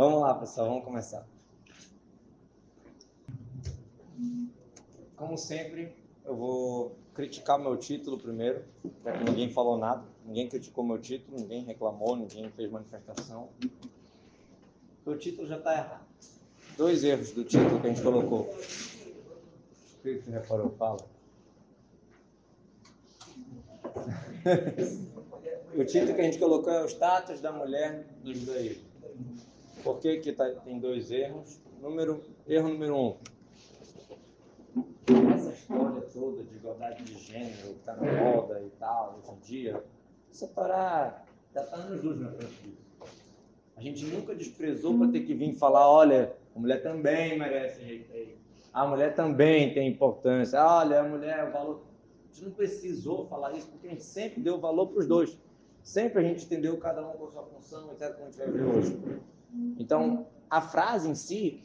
Vamos lá, pessoal, vamos começar. Como sempre, eu vou criticar meu título primeiro, já que ninguém falou nada, ninguém criticou meu título, ninguém reclamou, ninguém fez manifestação. O título já está errado. Dois erros do título que a gente colocou. O que você reparou? Fala. o título que a gente colocou é o status da mulher no judaísmo. Por que, que tá, tem dois erros? Número, erro número um. Essa história toda de igualdade de gênero, que está na moda e tal, hoje em dia, Torá já está nos luz na. A gente nunca desprezou para ter que vir falar, olha, a mulher também merece respeito. A mulher também tem importância. Olha, a mulher, o valor. A gente não precisou falar isso, porque a gente sempre deu valor para os dois. Sempre a gente entendeu cada um com a sua função, etc., como a gente vai ver hoje. Então, a frase em si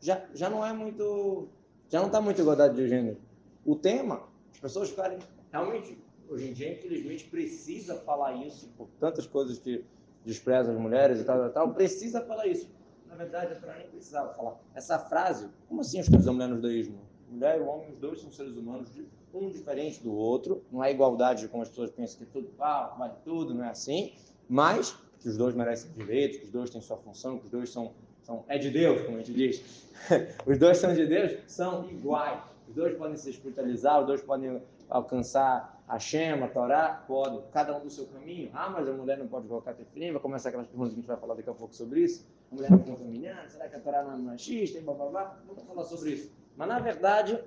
já, já não é muito. Já não está muito igualdade de gênero. O tema, as pessoas ficarem. Realmente, hoje em dia, infelizmente, precisa falar isso por tantas coisas que desprezam as mulheres e tal, tal, tal. Precisa falar isso. Na verdade, a nem precisava falar. Essa frase, como assim as coisas da mulher no judaísmo? Mulher e o homem, os dois são seres humanos, um diferente do outro. Não é igualdade como as pessoas pensam que tudo ah, vale tudo, não é assim. Mas que os dois merecem direitos, que os dois têm sua função, que os dois são, são é de Deus, como a gente diz. os dois são de Deus, são iguais. Os dois podem se espiritualizar, os dois podem alcançar a Shema, a Torá, podem, cada um do seu caminho. Ah, mas a mulher não pode colocar tefilim, vai começar aquelas perguntas que a gente vai falar daqui a pouco sobre isso. A mulher não é contaminada, será que a Torá não é machista, e blá, blá, blá. Vamos falar sobre isso. Mas, na verdade,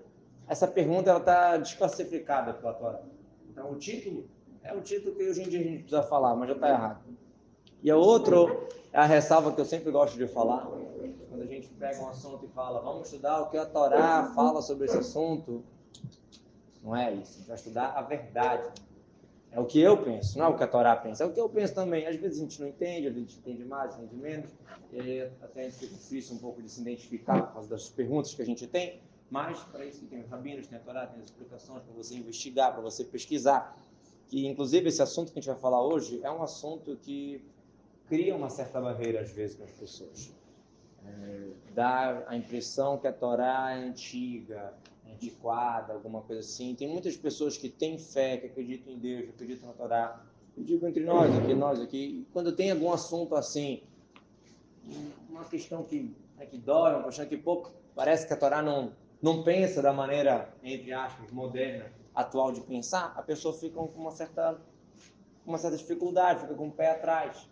essa pergunta está desclassificada pela Torá. Então, o título é o título que hoje em dia a gente precisa falar, mas já está errado. E a outra é a ressalva que eu sempre gosto de falar, quando a gente pega um assunto e fala, vamos estudar o que a Torá fala sobre esse assunto. Não é isso, a gente vai estudar a verdade. É o que eu penso, não é o que a Torá pensa, é o que eu penso também. Às vezes a gente não entende, às vezes a gente entende mais, entende menos, e aí até fica difícil um pouco de se identificar por causa das perguntas que a gente tem, mas para isso que tem os rabinos, tem a Torá, tem as explicações para você investigar, para você pesquisar. Que inclusive esse assunto que a gente vai falar hoje é um assunto que cria uma certa barreira, às vezes, nas pessoas. É, dá a impressão que a Torá é antiga, antiquada, alguma coisa assim. Tem muitas pessoas que têm fé, que acreditam em Deus, que acreditam na Torá. Eu digo entre nós aqui, nós aqui, quando tem algum assunto assim, uma questão que, é que dói, uma questão que pouco, parece que a Torá não, não pensa da maneira, entre aspas, moderna, atual de pensar, a pessoa fica com uma certa, uma certa dificuldade, fica com o pé atrás.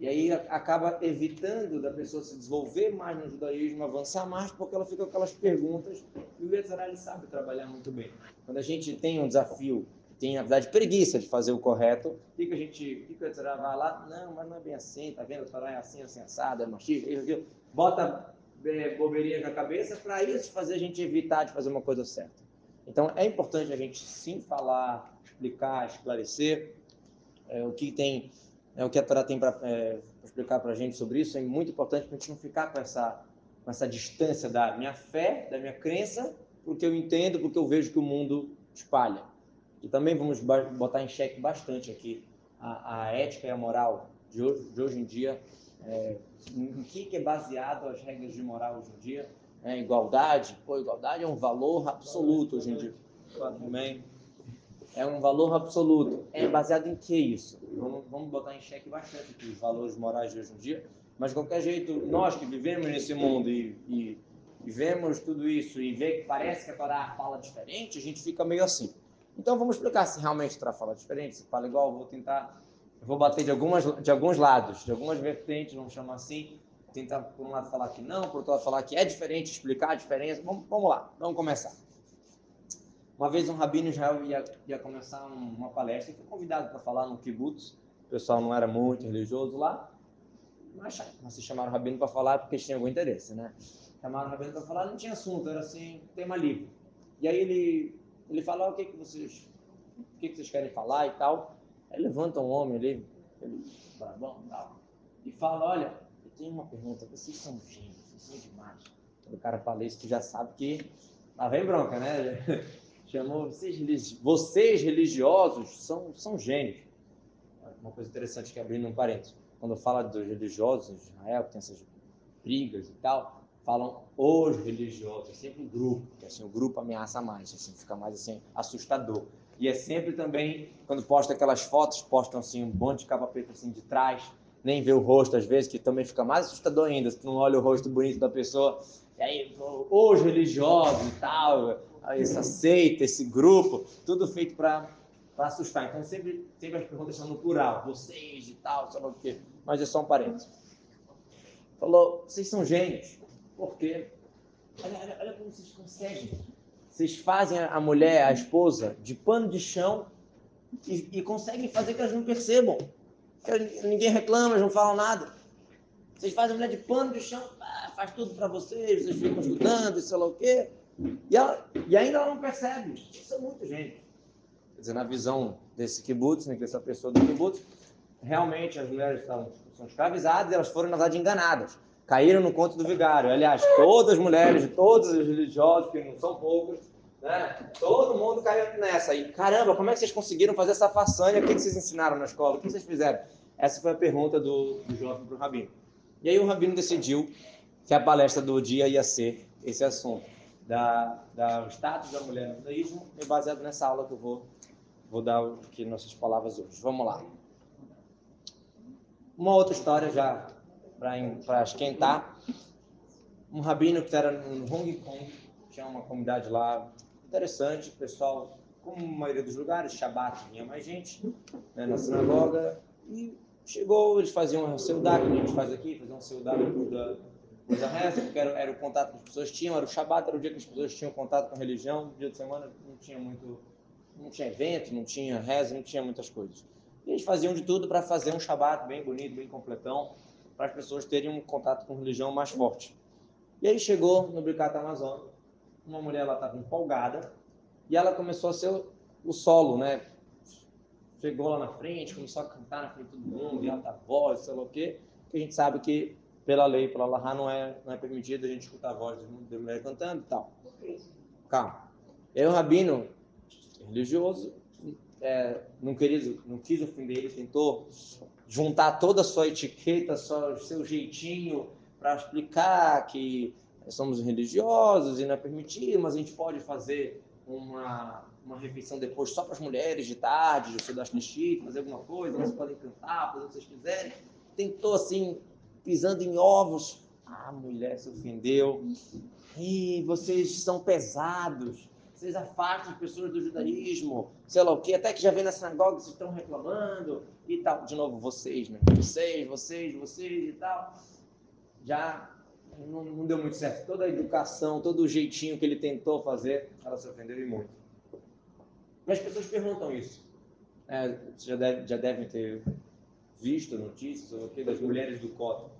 E aí acaba evitando da pessoa se desenvolver mais no judaísmo, avançar mais, porque ela fica com aquelas perguntas. E o Yetzirah, sabe trabalhar muito bem. Quando a gente tem um desafio, tem, na verdade, preguiça de fazer o correto, o que, a gente, que, o Yetzirah vai lá? Não, mas não é bem assim, tá vendo? Torá é assim, assim, assado, é machista, isso. Bota é, bobeirinha na cabeça para isso fazer a gente evitar de fazer uma coisa certa. Então, é importante a gente sim falar, explicar, esclarecer é, o que tem é, o que a Torá tem para é, explicar para a gente sobre isso é muito importante para a gente não ficar com essa, com essa distância da minha fé, da minha crença, porque eu entendo, porque eu vejo que o mundo espalha. E também vamos botar em xeque bastante aqui a, a ética e a moral de hoje, de hoje em dia, é, em que, que é baseado as regras de moral hoje em dia. É, igualdade, pô, igualdade é um valor absoluto hoje em dia. Amém é um valor absoluto. É baseado em que isso? Vamos, vamos botar em xeque bastante aqui os valores morais de hoje em dia. Mas, de qualquer jeito, nós que vivemos nesse mundo e, e, e vemos tudo isso e vê que parece que a Torá fala diferente, a gente fica meio assim. Então, vamos explicar se realmente a Torá fala diferente, se fala igual. Vou tentar, vou bater de, algumas, de alguns lados, de algumas vertentes, vamos chamar assim. Tentar, por um lado, falar que não, por outro lado, falar que é diferente, explicar a diferença. Vamos, vamos lá, vamos começar. Uma vez um rabino Israel ia, ia começar uma palestra e foi convidado para falar no kibbutz. O pessoal não era muito religioso lá, mas, mas se chamaram o rabino para falar porque eles tinham algum interesse, né? Chamaram o rabino para falar, não tinha assunto, era assim, tema livre. E aí ele, ele fala, o que, que vocês o que, que vocês querem falar e tal. Aí levanta um homem ali, ele, bravão e tal, e fala, olha, eu tenho uma pergunta, vocês são gênios, vocês são demais. Quando o cara fala isso, tu já sabe que lá vem bronca, né? chamou vocês, religiosos são, são gênios. Uma coisa interessante que abrindo um parênteses. Quando fala dos religiosos em Israel, que tem essas brigas e tal, falam os religiosos, é sempre um grupo, que assim, o grupo ameaça mais, assim, fica mais assim, assustador. E é sempre também, quando posta aquelas fotos, postam assim um monte de capa preta assim de trás, nem vê o rosto às vezes, que também fica mais assustador ainda, se tu não olha o rosto bonito da pessoa. E aí, os religiosos e tal, essa seita, esse grupo, tudo feito para assustar. Então sempre, sempre as perguntas são no plural, vocês e tal, sei lá o quê. Mas é só um parênteses. Falou, vocês são gênios. Por quê? Olha, olha, como vocês conseguem. Vocês fazem a mulher, a esposa, de pano de chão e, e conseguem fazer que elas não percebam. Que ninguém reclama, eles não falam nada. Vocês fazem a mulher de pano de chão, ah, faz tudo para vocês, vocês ficam estudando, sei lá o quê. E, ela, e ainda ela não percebe. Isso é muito gente. Quer dizer, na visão desse kibbutz, né, dessa pessoa do kibbutz, realmente as mulheres são, são escravizadas elas foram, na verdade, enganadas. Caíram no conto do vigário. Aliás, todas as mulheres, todos os religiosos, que não são poucos, né? Todo mundo caiu nessa. E caramba, como é que vocês conseguiram fazer essa façanha? O que vocês ensinaram na escola? O que vocês fizeram? Essa foi a pergunta do, do jovem para o rabino. E aí o rabino decidiu que a palestra do dia ia ser esse assunto da, da status da mulher no judaísmo, e baseado nessa aula que eu vou, vou dar aqui nossas palavras hoje. Vamos lá. Uma outra história já para esquentar. Um rabino que era no Hong Kong, tinha uma comunidade lá interessante, o pessoal, como a maioria dos lugares, Shabbat vinha mais gente né, na sinagoga, e chegou, eles faziam um seudá, que a gente faz aqui, faziam um seudá da, depois da reza, porque era, era, o contato que as pessoas tinham, era o Shabbat, era o dia que as pessoas tinham contato com a religião, dia de semana não tinha muito, não tinha evento, não tinha reza, não tinha muitas coisas. E eles faziam de tudo para fazer um Shabat bem bonito, bem completão, para as pessoas terem um contato com religião mais forte. E aí chegou no Bricato Amazônia, uma mulher lá estava empolgada e ela começou a ser o, o solo, né? Chegou lá na frente, começou a cantar na frente de todo mundo, e alta voz, sei lá o quê, que a gente sabe que pela lei, pela Lahá, não é, não é permitido a gente escutar a voz de mulher cantando e tal. Calma. E aí o rabino, religioso, é, não, queria, não quis ofender ele, tentou juntar toda a sua etiqueta, só seu jeitinho para explicar que somos religiosos e não é permitido, mas a gente pode fazer uma, uma refeição depois só para as mulheres de tarde, de Sudaste Chique, fazer alguma coisa, elas podem cantar, fazer o que vocês quiserem. Tentou assim, pisando em ovos. A mulher se ofendeu. E vocês são pesados vocês afastam as pessoas do judaísmo, sei lá o quê, até que já vem na sinagoga, vocês estão reclamando e tal. De novo, vocês, né? Vocês, vocês, vocês e tal. Já não, não deu muito certo. Toda a educação, todo o jeitinho que ele tentou fazer, ela se ofendeu e muito. Mas as pessoas perguntam isso. É, já, deve, já devem ter visto notícias ou das mulheres do Cota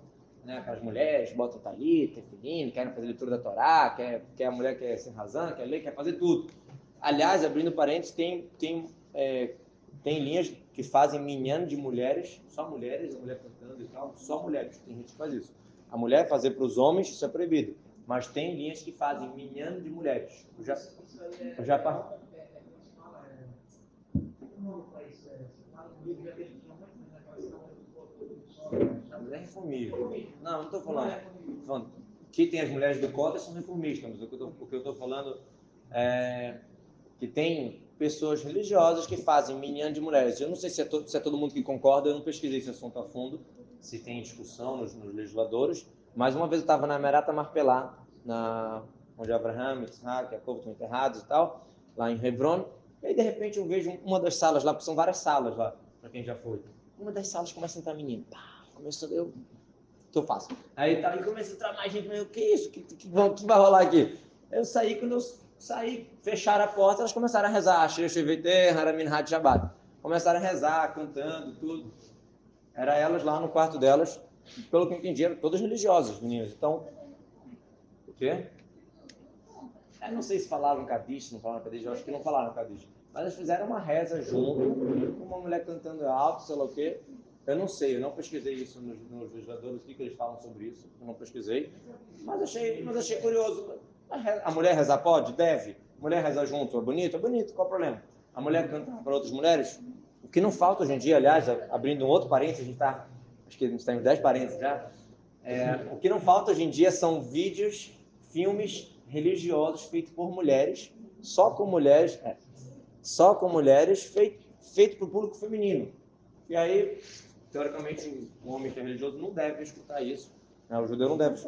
né, aquelas mulheres botam talita, filhinho, querem fazer leitura da Torá, quer, quer a mulher quer ser razão, quer ler, quer fazer tudo. Aliás, abrindo parênteses, tem, tem, é, tem linhas que fazem minhano de mulheres, só mulheres, a mulher cantando e tal, só mulheres, tem gente que faz isso. A mulher fazer para os homens, isso é proibido. Mas tem linhas que fazem minhano de mulheres. Eu já, eu já é reformismo. Não, não estou falando. falando. Que tem as mulheres do cota são reformistas, mas o que eu estou falando é que tem pessoas religiosas que fazem minyan de mulheres. Eu não sei se é, to, se é, todo mundo que concorda, eu não pesquisei esse assunto a fundo, se tem discussão nos, nos legisladores, mas uma vez eu estava na Merata Marpelá, na, onde Abraham, Isaac, Jacob estão enterrados e tal, lá em Hebron, e aí de repente eu vejo uma das salas lá, porque são várias salas lá, para quem já foi. Uma das salas começa a entrar menino. Pá, começou, eu, o que eu faço? Aí, tá, aí começa a mais gente, o que é isso? O que, que, que, vai rolar aqui? Eu saí, quando eu saí, fecharam a porta, elas começaram a rezar, Shevete, Haramin Had Shabbat. Começaram a rezar, cantando, tudo. Era elas lá no quarto delas, pelo que eu entendi, eram todas religiosas, meninas. Então, o quê? Eu não sei se falaram Kadish, não falaram Kadish, eu acho que não falaram Kadish. Mas elas fizeram uma reza junto, com uma mulher cantando alto, sei lá o quê. Eu não sei, eu não pesquisei isso nos, nos legisladores, o que, que eles falam sobre isso, eu não pesquisei, mas achei, mas achei curioso. A mulher rezar pode? Deve. A mulher rezar junto é bonito? É bonito, qual o problema? A mulher cantar para outras mulheres? O que não falta hoje em dia, aliás, abrindo um outro parênteses, a gente está, acho que a gente está em 10 parênteses já, É, o que não falta hoje em dia são vídeos, filmes religiosos feitos por mulheres, só com mulheres, é, só com mulheres, feito, feito para o público feminino. E aí, teoricamente, o homem que é religioso não deve escutar isso. Né? O judeu não deve.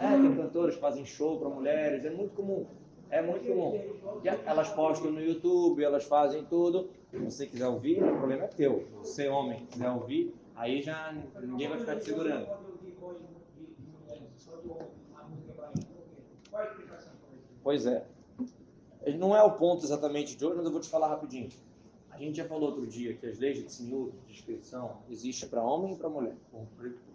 É, tem cantores que fazem show para mulheres, é muito comum. É muito comum. E elas postam no YouTube, elas fazem tudo. Se você quiser ouvir, o problema é teu. Você, homem, quiser ouvir, aí já ninguém vai ficar te segurando. Pois é. Não é o ponto exatamente de hoje, mas eu vou te falar rapidinho. A gente já falou outro dia que as leis de Tzniut, de descrição, existem para homem e para mulher.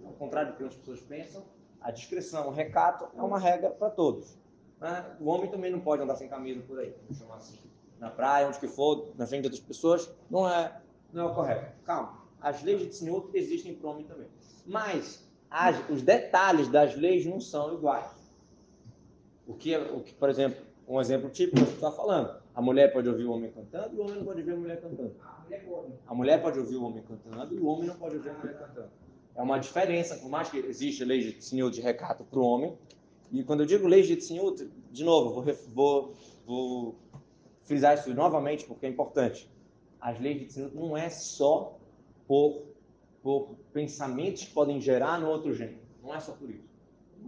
Ao contrário do que as pessoas pensam, a discrição, o recato é uma regra para todos. Né? O homem também não pode andar sem camisa por aí, chamar assim. Na praia, onde que for, na frente de outras pessoas, não é, não é o correto. Calma. As leis de Tzniut existem para homem também. Mas as, os detalhes das leis não são iguais. O que, o que por exemplo, um exemplo típico que você está falando. A mulher pode ouvir o homem cantando e o homem não pode ouvir a mulher cantando. A mulher pode ouvir o homem cantando e o homem não pode ouvir a mulher cantando. É uma diferença, por mais que exista lei de senhor de recato para o homem. E quando eu digo lei de senhor, de novo, vou, vou, vou frisar isso novamente porque é importante. As leis de senhor não é só por, por pensamentos que podem gerar no outro gênero. Não é só por isso.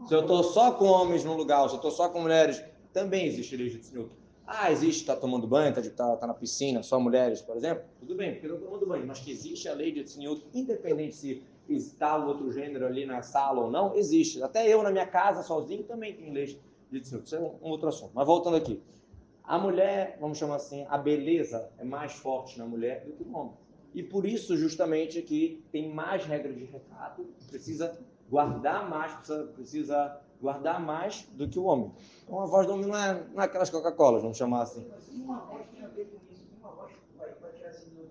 Se eu estou só com homens num lugar, se eu estou só com mulheres também existe lei de Tzniut. Ah, existe, está tomando banho, está tá, tá na piscina, só mulheres, por exemplo? Tudo bem, porque estou tomando banho, mas que existe a lei de Tzniut, independente se está o outro gênero ali na sala ou não, existe. Até eu, na minha casa, sozinho, também tenho lei de Tzniut. Isso é um, um outro assunto. Mas voltando aqui. A mulher, vamos chamar assim, a beleza é mais forte na mulher do que no homem. E por isso, justamente, que tem mais regras de recato, precisa guardar mais, precisa, precisa guardar mais do que o homem. Então a voz do homem não é, não é aquelas Coca-Colas, vamos chamar assim. Uma voz tem a ver com isso, uma voz vai, vai tirar assim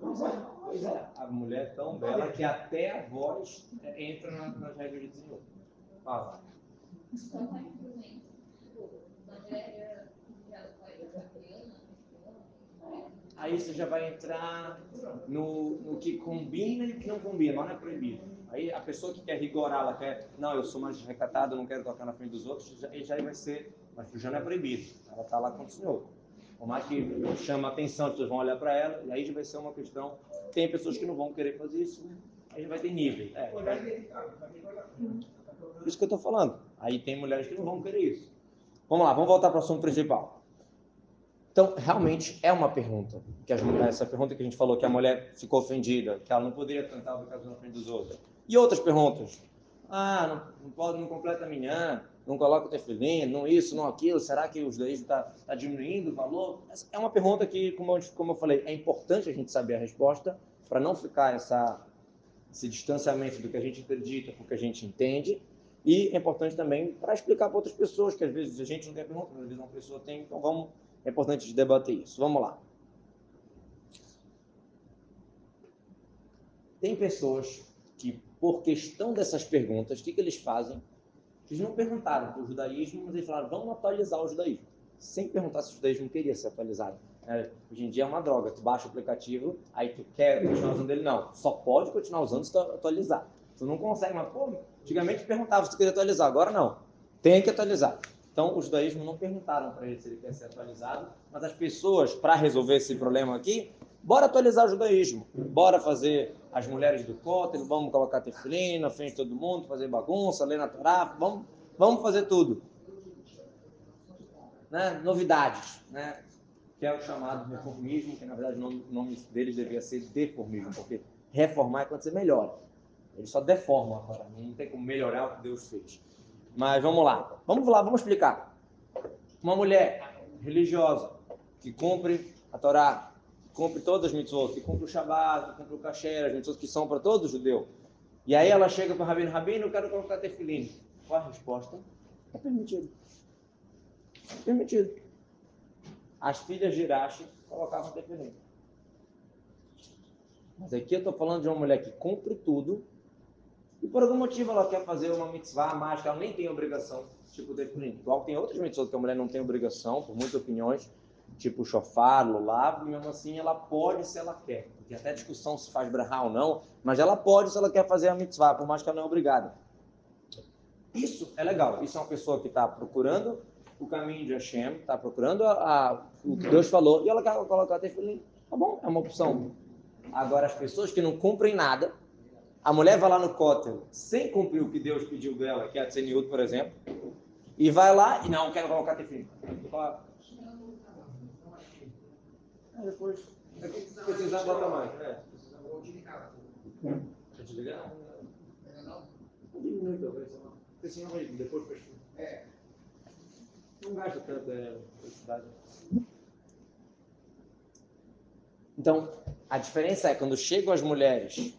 Pois é, a mulher é tão bela que até a voz entra na, nas regras de desenvolvimento. Fala. Aí você já vai entrar no, no que combina e o que não combina, mas não é proibido. Aí a pessoa que quer rigorar, ela quer, não, eu sou mais recatado, não quero tocar na frente dos outros, já, já vai ser, mas já não é proibido. Ela está lá com o Senhor. Por mais que chama atenção, as pessoas vão olhar para ela, e aí já vai ser uma questão. Tem pessoas que não vão querer fazer isso, aí já vai ter nível. É, Por isso que eu estou falando. Aí tem mulheres que não vão querer isso. Vamos lá, vamos voltar para o assunto principal. Então, realmente é uma pergunta. Que as mulheres, essa pergunta que a gente falou, que a mulher ficou ofendida, que ela não poderia cantar o caso na frente dos outros. E outras perguntas. Ah, não, não pode, não completa amanhã, não coloca o tefilim, não isso, não aquilo, será que os judaísmo está tá diminuindo o valor? Essa é uma pergunta que, como eu, como eu falei, é importante a gente saber a resposta para não ficar essa, esse distanciamento do que a gente acredita com o que a gente entende. E é importante também para explicar para outras pessoas, que às vezes a gente não tem pergunta, às vezes uma pessoa tem, então vamos, é importante debater isso. Vamos lá. Tem pessoas que por questão dessas perguntas, o que, que eles fazem? Eles não perguntaram para o judaísmo, mas eles falaram, vamos atualizar o judaísmo. Sem perguntar se o judaísmo queria ser atualizado. É, hoje em dia é uma droga. Tu baixa o aplicativo, aí tu quer continuar usando ele. Não, só pode continuar usando se tu atualizar. Tu não consegue, mas pô, antigamente perguntava se tu queria atualizar, agora não. Tem que atualizar. Então, os judaísmo não perguntaram para ele se ele quer ser atualizado, mas as pessoas, para resolver esse problema aqui, bora atualizar o judaísmo. Bora fazer as mulheres do cótel, vamos colocar tefilim na frente de todo mundo, fazer bagunça, ler na Torá, vamos, vamos fazer tudo. Né? Novidades, né? que é o chamado reformismo, que na verdade o nome, deles devia ser deformismo, porque reformar é quando você melhora. Ele só deforma agora, não tem como melhorar o que Deus fez. Mas vamos lá, vamos lá, vamos explicar. Uma mulher religiosa que cumpre a Torá, cumpre todas as mitzvot, que cumpre o Shabbat, que cumpre o Kasher, as mitzvot que são para todo judeu. E aí ela chega para o Rabino, Rabino, eu quero colocar tefilim. Qual a resposta? É permitido. É permitido. As filhas de Irache colocavam tefilim. Mas aqui eu estou falando de uma mulher que cumpre tudo e por algum motivo ela quer fazer uma mitzvah mágica, ela nem tem obrigação, tipo tefilim. Igual tem outras mitzvot que a mulher não tem obrigação, por muitas opiniões, tipo chofar, lulav, e mesmo assim ela pode se ela quer. Porque até discussão se faz brahá ou não, mas ela pode se ela quer fazer a mitzvah, por mais que ela não é obrigada. Isso é legal. Isso é uma pessoa que está procurando o caminho de Hashem, está procurando a, a, o que Deus falou, e ela quer colocar tefilim. Tá bom, é uma opção. Agora, as pessoas que não cumprem nada, a mulher vai lá no cótel sem cumprir o que Deus pediu dela, que é a Tseniut, por exemplo, e vai lá e não, quero colocar tefilim. Depois, precisar, mais. É. Quer desligar? Não. Diminui, talvez. Porque senão vai depois fecha. É. Não gasta tanta eletricidade. Então, a diferença é quando chegam as mulheres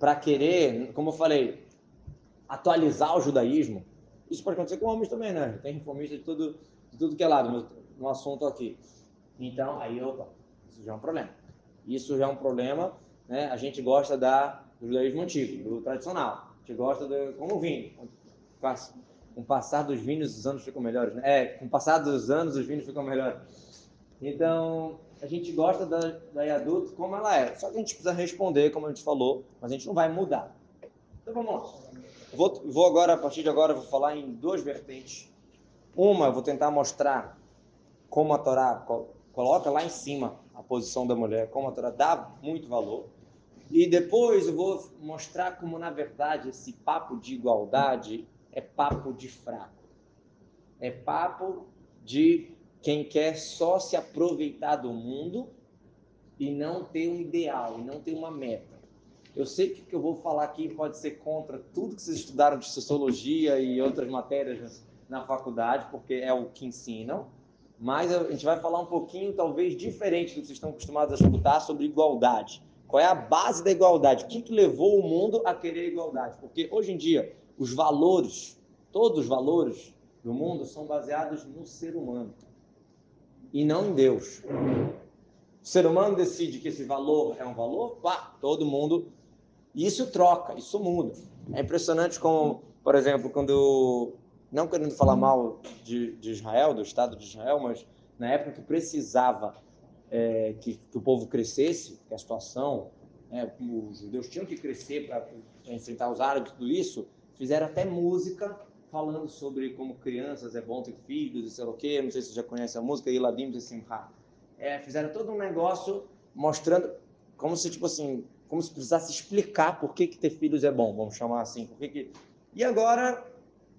para querer, como eu falei, atualizar o judaísmo, isso pode acontecer com homens também, né? Tem reformista de tudo, de tudo que é lado, no, assunto aqui. Então, aí, opa, isso já é um problema. Isso já é um problema, né? A gente gosta da, do judaísmo antigo, do tradicional. A gente gosta do, como o vinho. Com o passar dos vinhos, os anos ficam melhores, né? É, com o passar dos anos, os vinhos ficam melhores. Então, a gente gosta da, da como ela é. Só que a gente precisa responder, como a gente falou, mas a gente não vai mudar. Então, vamos lá. Vou, vou agora, a partir de agora, vou falar em duas vertentes. Uma, eu vou tentar mostrar como a Torá coloca lá em cima a posição da mulher, como a Torá dá muito valor. E depois eu vou mostrar como, na verdade, esse papo de igualdade é papo de fraco. É papo de quem quer só se aproveitar do mundo e não ter um ideal, e não ter uma meta. Eu sei que o que eu vou falar aqui pode ser contra tudo que vocês estudaram de sociologia e outras matérias na faculdade, porque é o que ensinam, mas a gente vai falar um pouquinho, talvez, diferente do que vocês estão acostumados a escutar sobre igualdade. Qual é a base da igualdade? O que, que levou o mundo a querer igualdade? Porque hoje em dia, os valores, todos os valores do mundo são baseados no ser humano e não em Deus. O ser humano decide que esse valor é um valor, pá, todo mundo. E isso troca, isso muda. É impressionante como, por exemplo, quando não querendo falar mal de, de Israel, do Estado de Israel, mas na época que precisava é, que, que, o povo crescesse, que a situação, né, os judeus tinham que crescer para enfrentar os árabes, tudo isso, fizeram até música falando sobre como crianças é bom ter filhos e sei lá o quê, não sei se você já conhece a música, Iladim de Simha. É, fizeram todo um negócio mostrando como se, tipo assim, como se precisasse explicar por que, que ter filhos é bom, vamos chamar assim. Por que que... E agora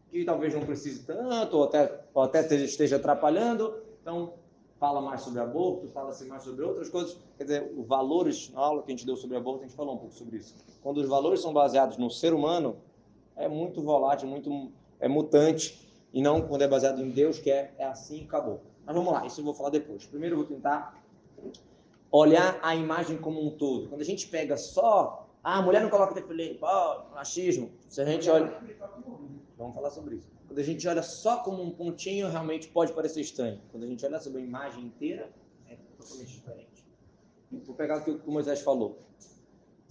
que talvez não precise tanto, ou até, ou até esteja atrapalhando. Então, fala mais sobre aborto, fala-se mais sobre outras coisas. Quer dizer, os valores, na aula que a gente deu sobre aborto, a gente falou um pouco sobre isso. Quando os valores são baseados no ser humano, é muito volátil, muito é mutante, e não quando é baseado em Deus, que é, é assim e acabou. Mas vamos lá, isso eu vou falar depois. Primeiro eu vou tentar olhar a imagem como um todo. Quando a gente pega só, ah, a mulher não coloca tefilim, machismo. Se a gente olha Vamos falar sobre isso. Quando a gente olha só como um pontinho, realmente pode parecer estranho. Quando a gente olha sobre a imagem inteira, é totalmente diferente. Vou pegar o que o Moisés falou.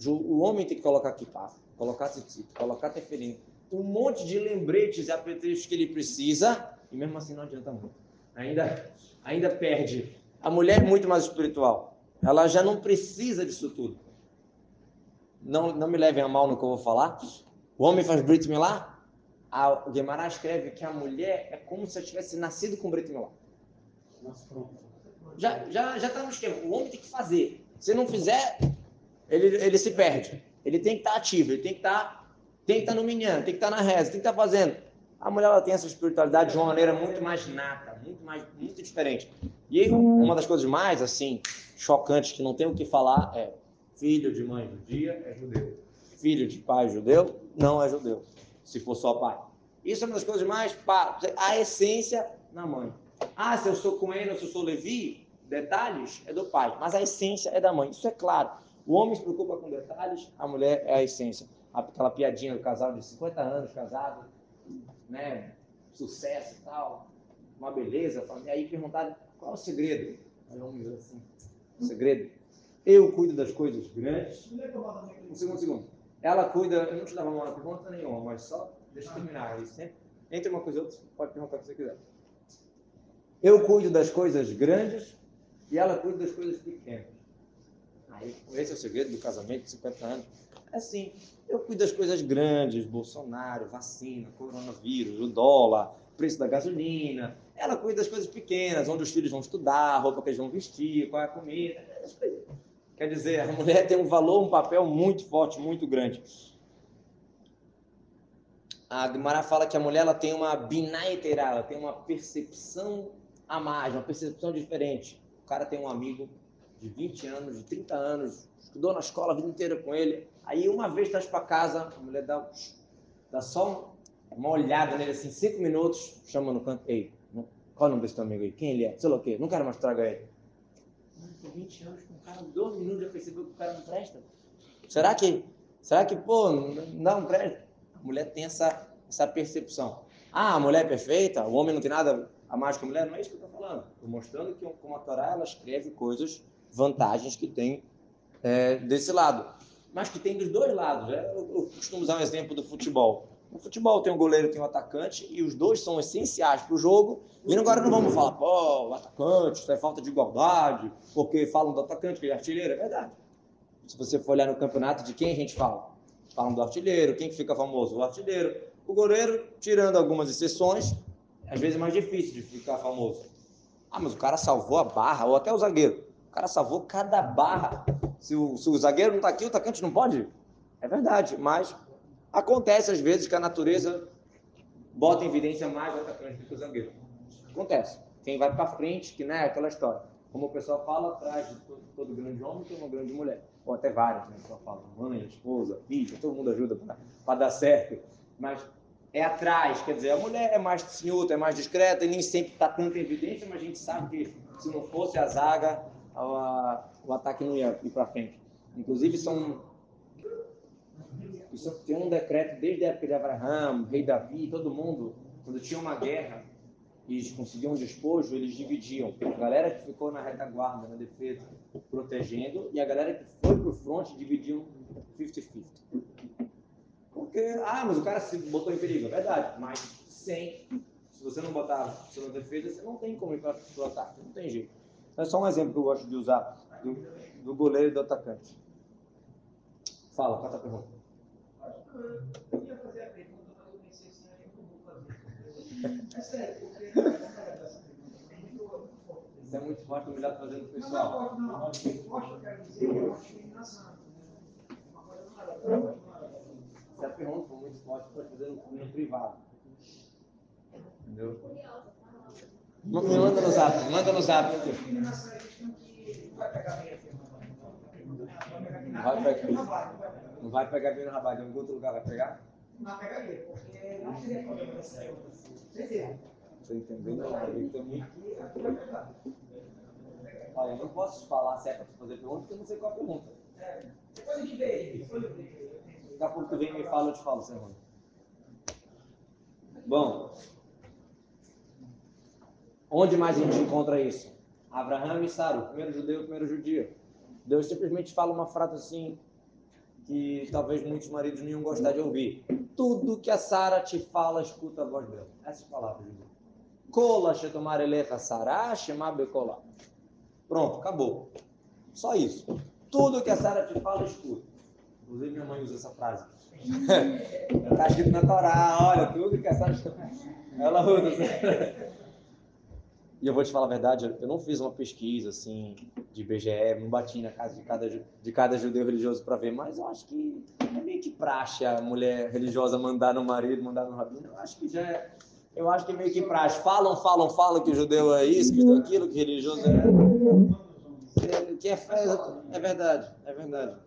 O homem tem que colocar aqui pá, colocar tzitzit, colocar teferim, um monte de lembretes e apetrechos que ele precisa, e mesmo assim não adianta muito. Ainda, ainda perde. A mulher é muito mais espiritual. Ela já não precisa disso tudo. Não, não me levem a mal no que eu vou falar. O homem faz Brit Milá, a, o Guimarães escreve que a mulher é como se ela tivesse nascido com Brit Milá. Já já já está no esquema. O homem tem que fazer. Se não fizer, ele, ele se perde. Ele tem que estar tá ativo, ele tem que estar tá, tem que estar tá no minyan, tem que estar na reza, tem que estar fazendo. A mulher ela tem essa espiritualidade de uma maneira muito mais nata, muito mais muito diferente. E uma das coisas mais assim chocantes que não tem o que falar é filho de mãe judia é judeu, filho de pai judeu não é judeu se for só pai. Isso é uma das coisas mais. Pá, a essência na mãe. Ah, se eu sou Cohen ou se eu sou Levi, detalhes é do pai, mas a essência é da mãe. Isso é claro. O homem se preocupa com detalhes, a mulher é a essência. Aquela piadinha do casal de 50 anos casado, né? Sucesso e tal, uma beleza. E aí perguntaram qual é o segredo? Aí assim: o segredo? Eu cuido das coisas grandes. Um segundo, um segundo. Ela cuida, eu não te dava uma pergunta nenhuma, mas só deixa eu terminar aí. Sempre, entre uma coisa e outra, pode perguntar o que você quiser. Eu cuido das coisas grandes e ela cuida das coisas pequenas. Esse é o segredo do casamento de 50 anos. É assim, eu cuido das coisas grandes, Bolsonaro, vacina, coronavírus, o dólar, preço da gasolina. Ela cuida das coisas pequenas, onde os filhos vão estudar, a roupa que eles vão vestir, qual é a comida. Quer dizer, a mulher tem um valor, um papel muito forte, muito grande. A Guimara fala que a mulher ela tem uma binaetera, ela tem uma percepção a mais, uma percepção diferente. O cara tem um amigo de 20 anos, de 30 anos, estudou na escola a vida inteira com ele. Aí uma vez traz para casa, a mulher dá, dá só uma olhada nele assim, cinco minutos, chama no canto, ei, qual é o nome desse teu amigo aí? Quem ele é? Sei lá o quê? Não quero mais tragar ele. Mano, tem 20 anos com um cara, dois minutos já percebeu que o cara não presta. Será que, será que, pô, não presta? A mulher tem essa, essa percepção. Ah, a mulher é perfeita, o homem não tem nada a mais que a mulher, não é isso que eu estou falando. Estou mostrando que como a Torá, ela escreve coisas, vantagens que tem é, desse lado. Mas que tem dos dois lados. Né? Eu, eu costumo usar um exemplo do futebol. No futebol tem um goleiro tem um atacante e os dois são essenciais para o jogo. E agora não vamos falar, pô, o atacante, isso é falta de igualdade, porque falam do atacante que ele é artilheiro. É verdade. Se você for olhar no campeonato, de quem a gente fala? Falam do artilheiro, quem que fica famoso? O artilheiro. O goleiro, tirando algumas exceções, às vezes é mais difícil de ficar famoso. Ah, mas o cara salvou a barra, ou até o zagueiro. O cara salvou cada barra. Se o, se o zagueiro não está aqui, o atacante não pode? É verdade, mas Acontece às vezes que a natureza bota em evidência mais o atacante do que o zagueiro. Acontece. Quem vai para frente, que não é aquela história. Como o pessoal fala, atrás de todo, todo, grande homem tem uma grande mulher. Ou até várias, né? O pessoal fala, mãe, esposa, filha, todo mundo ajuda para dar certo. Mas é atrás, quer dizer, a mulher é mais senhuta, é mais discreta e nem sempre está tanto em evidência, mas a gente sabe que se não fosse a zaga, a, o ataque não ia ir para frente. Inclusive, são isso tem um decreto desde a época de Abraão, rei Davi, todo mundo, quando tinha uma guerra e conseguiam um despojo, eles dividiam. A galera que ficou na retaguarda, na defesa, protegendo, e a galera que foi para o front dividiam 50-50. Porque, ah, mas o cara se botou em perigo, é verdade, mas sem, se você não botar você na defesa, você não tem como ir para o ataque, não tem jeito. É só um exemplo que eu gosto de usar do, do goleiro e do atacante. Fala, qual é a pergunta? Eu ia fazer a pergunta, mas eu pensei assim, eu vou fazer. É sério, porque é muito forte, o melhor fazendo pessoal. Não, não, não. Forte, eu quero dizer, eu acho engraçado. Uma coisa maravilhosa. Se a pergunta for muito forte, pode fazer no privado. Entendeu? Me manda no zap, manda no zap. Vai pegar bem a Vai pegar. Não vai pegar bem no rabado, em algum outro lugar vai pegar? Não pegaria, porque não seria desse Certeza. Você entendeu? Ele também. Olha, eu não posso falar se é para fazer pergunta, porque eu não sei qual a pergunta. É, depois a gente vê. Daqui a pouco tu vem e me fala, eu te falo, Serrano. Bom, onde mais a gente encontra isso? Abraão e Sara, o primeiro judeu primeiro judia. Deus simplesmente fala uma frase assim, que talvez muitos maridos iam gostar de ouvir. Tudo que a Sara te fala, escuta a voz dela. Essas palavras. Cola shetomar elecha Sara, shema bekola. Pronto, acabou. Só isso. Tudo que a Sara te fala, escuta. Inclusive, minha mãe usa essa frase. Está escrito na Torá, olha, tudo que a Sara. Ela usa. E eu vou te falar a verdade, eu não fiz uma pesquisa assim de BGE, não bati na casa de cada, de cada judeu religioso para ver, mas eu acho que é meio que praxe a mulher religiosa mandar no marido, mandar no rabino. Eu acho que já é, eu acho que é meio que praxe. Falam, falam, falam que o judeu é isso, que é aquilo, que religioso é. Que é, é verdade, é verdade.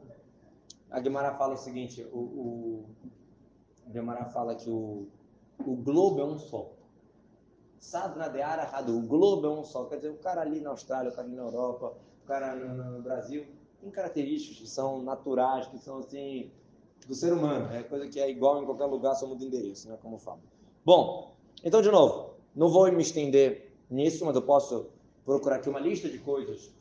A Guimara fala o seguinte: o, o a Guimara fala que o, o globo é um só. Sadna de Arahadu, o globo é um só. Quer dizer, o cara ali na Austrália, o cara ali na Europa, o cara no, Brasil, tem características que são naturais, que são assim, do ser humano. É coisa que é igual em qualquer lugar, só muda endereço, né? Como eu falo. Bom, então, de novo, não vou me estender nisso, mas eu posso procurar aqui uma lista de coisas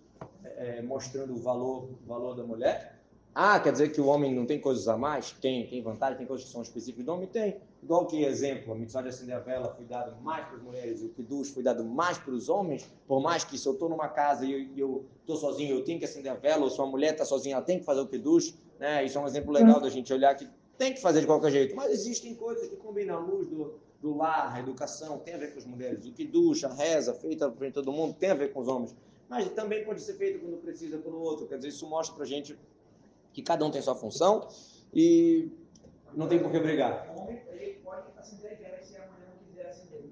é, mostrando o valor, o valor da mulher. Ah, quer dizer que o homem não tem coisas a mais? Tem, tem vantagem, tem coisas que são específicas do homem? Tem. Igual que exemplo, a mitzvah de acender a vela foi dado mais para as mulheres o kiddush foi dado mais para os homens, por mais que se eu estou numa casa e eu estou sozinho, eu tenho que acender a vela, ou se uma mulher está sozinha, ela tem que fazer o kiddush, né? Isso é um exemplo legal da gente olhar que tem que fazer de qualquer jeito, mas existem coisas que combinam a luz do, do lar, a educação, tem a ver com as mulheres, o kiddush, a reza, feita para todo mundo, tem a ver com os homens, mas também pode ser feito quando precisa pelo outro, quer dizer, isso mostra para gente que cada um tem sua função e não tem por que brigar.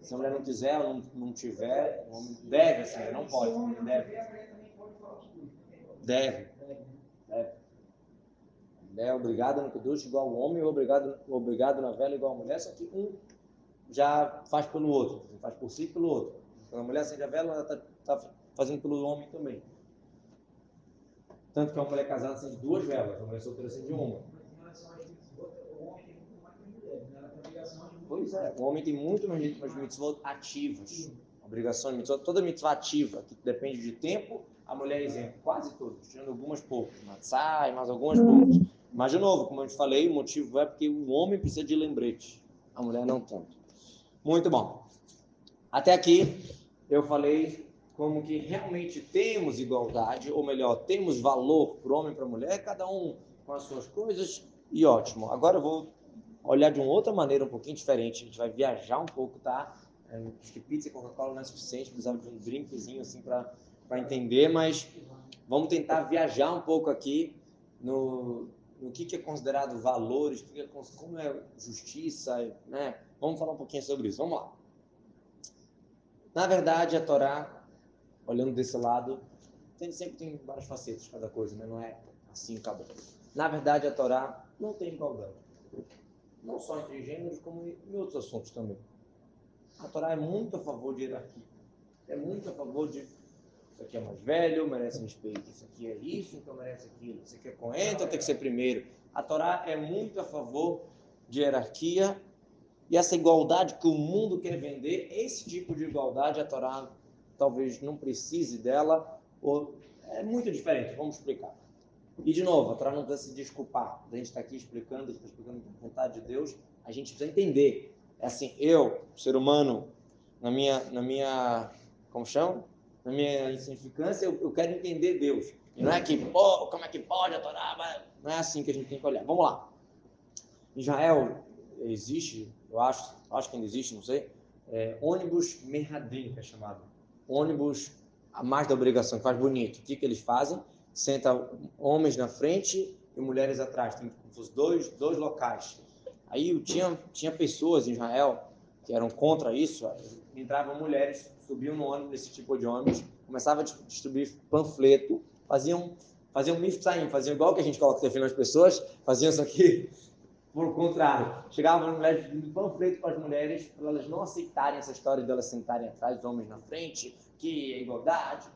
Se a mulher não quiser ou não, não tiver, deve acender, não pode. Deve. Deve. Deve. É obrigado no Kiddush igual o homem, obrigado, obrigado na vela igual a mulher, só que um já faz pelo outro, faz por si e pelo outro. Quando a mulher acende a vela, ela está tá fazendo pelo homem também. Tanto que uma mulher casada acende duas velas, uma mulher solteira acende uma. Pois é, o homem tem muito mais, mais mitzvot ativas. Obrigação de mitzvot, toda mitzvah ativa, que depende de tempo, a mulher é exemplo, quase todos, tirando algumas poucas, matzah e mais algumas poucas. Mas, de novo, como eu te falei, o motivo é porque o homem precisa de lembrete, a mulher não tanto. Muito bom. Até aqui eu falei como que realmente temos igualdade, ou melhor, temos valor para o homem e para a mulher, cada um com as suas coisas, e ótimo. Agora eu vou olhar de uma outra maneira, um pouquinho diferente, a gente vai viajar um pouco, tá? É, acho que pizza e Coca-Cola não é suficiente, precisava de um drinkzinho assim para entender, mas vamos tentar viajar um pouco aqui no, no que, que é considerado valores, que é, como é justiça, né? Vamos falar um pouquinho sobre isso. Vamos lá. Na verdade, a Torá olhando desse lado, tem, sempre tem várias facetas cada coisa, né? não é assim acabou. Na verdade, a Torá não tem igualdade. Não só entre gêneros, como em outros assuntos também. A Torá é muito a favor de hierarquia. É muito a favor de isso aqui é mais velho, merece respeito. Isso aqui é isso, então merece aquilo. Isso aqui é então tem que ser primeiro. A Torá é muito a favor de hierarquia e essa igualdade que o mundo quer vender, esse tipo de igualdade a Torá talvez não precise dela, ou é muito diferente, vamos explicar. E de novo, para não se desculpar, a gente está aqui explicando, está explicando a vontade de Deus, a gente precisa entender. É assim, eu, ser humano, na minha, na minha, como chama? Na minha insignificância, eu, eu quero entender Deus. E não é que, pô, como é que pode a Torá? Não é assim que a gente tem que olhar. Vamos lá. Israel existe, eu acho, acho que ainda existe, não sei, é, ônibus Merhadrim, que é chamado ônibus a mais da obrigação, que faz bonito. O que, que eles fazem? Senta homens na frente e mulheres atrás. Tem os dois, dois locais. Aí tinha, tinha pessoas em Israel que eram contra isso. Entravam mulheres, subiam no ônibus, nesse tipo de ônibus, começavam a distribuir panfleto, faziam, faziam mifsaim, faziam igual que a gente coloca telefone nas pessoas, faziam isso aqui por contrário, chegavam as mulheres panfleto para as mulheres para elas não aceitarem essa história de elas sentarem atrás, homens na frente, que é igualdade,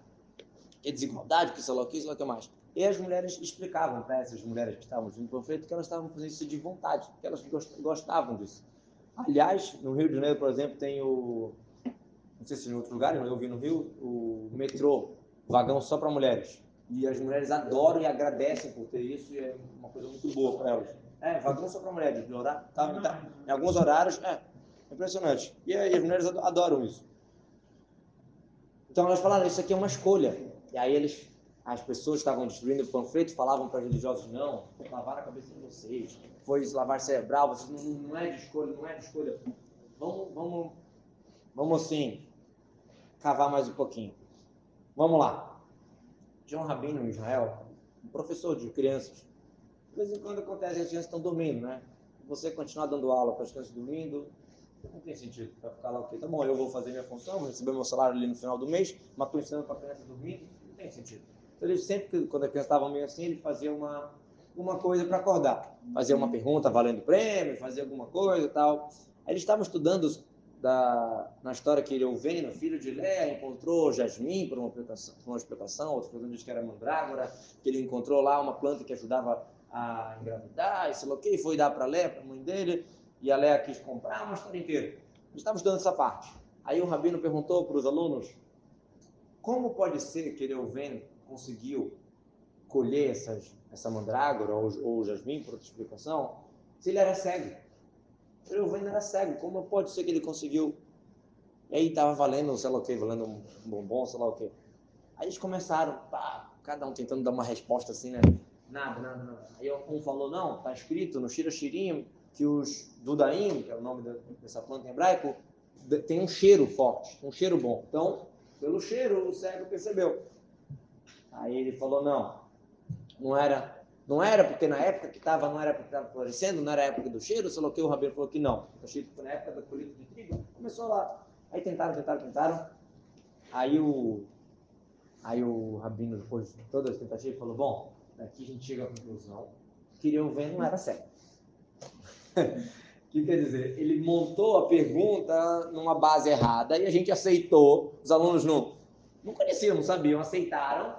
que é desigualdade, que isso é o que, isso é o que mais. E as mulheres explicavam para essas mulheres que estavam junto com o panfleto que elas estavam fazendo isso de vontade, que elas gostavam disso. Aliás, no Rio de Janeiro, por exemplo, tem o. Não sei se em outros lugares, eu vi no Rio, o metrô, vagão só para mulheres. E as mulheres adoram e agradecem por ter isso, e é uma coisa muito boa para elas. É, vagão só para mulheres. No horário, tá, tá, em alguns horários, é, impressionante. E, aí, as mulheres adoram isso. Então elas falaram, isso aqui é uma escolha. E aí eles, as pessoas estavam distribuindo o panfleto, falavam para os religiosos, não, lavar a cabeça de vocês, foi lavar cerebral, vocês não, não é de escolha, não é de escolha. Vamos, vamos, vamos assim, cavar mais um pouquinho. Vamos lá. Um rabino em Israel, um professor de crianças, de vez em quando acontece, as crianças estão dormindo, né? Você continuar dando aula para as crianças dormindo, não tem sentido. Vai ficar lá, ok, tá bom, eu vou fazer minha função, vou receber meu salário ali no final do mês, mas estou ensinando para a criança não tem sentido. Então, ele sempre, quando a criança estava meio assim, ele fazia uma, uma coisa para acordar. Fazia uma pergunta valendo prêmio, fazia alguma coisa e tal. Aí eles estavam estudando da, na história que ele ouvindo, filho de Léa encontrou jasmim por uma explicação, por uma explicação outro diz que era mandrágora, que ele encontrou lá uma planta que ajudava a engravidar, e sei lá o que, foi dar para a Léa, para a mãe dele, e a Léa quis comprar uma história inteira. Estava estudando essa parte. Aí o Rabino perguntou para os alunos, como pode ser que Reuven conseguiu colher essas, essa mandrágora ou, ou jasmim, por outra explicação, se ele era cego. Reuven era cego, como pode ser que ele conseguiu? E aí estava valendo, sei lá o que, valendo um bombom, sei lá o que. Aí eles começaram, pá, cada um tentando dar uma resposta assim, né? Nada, nada, nada. Aí um falou, não, tá escrito no Shira Shirim que os Dudaim, que é o nome dessa planta em hebraico, tem um cheiro forte, um cheiro bom. Então, pelo cheiro, o cego percebeu. Aí ele falou, não, não era, não era porque na época que estava, não era porque estava florescendo, não era a época do cheiro, só que o Rabino falou que não. O cheiro foi na época da colheita de trigo, começou lá. Aí tentaram, tentaram, tentaram. Aí o, aí o Rabino, depois de todas as tentativas, falou, bom, daqui a gente chega à conclusão que queriam ver não era cego. Que quer dizer? Ele montou a pergunta numa base errada e a gente aceitou. Os alunos não, não conheciam, não sabiam, aceitaram.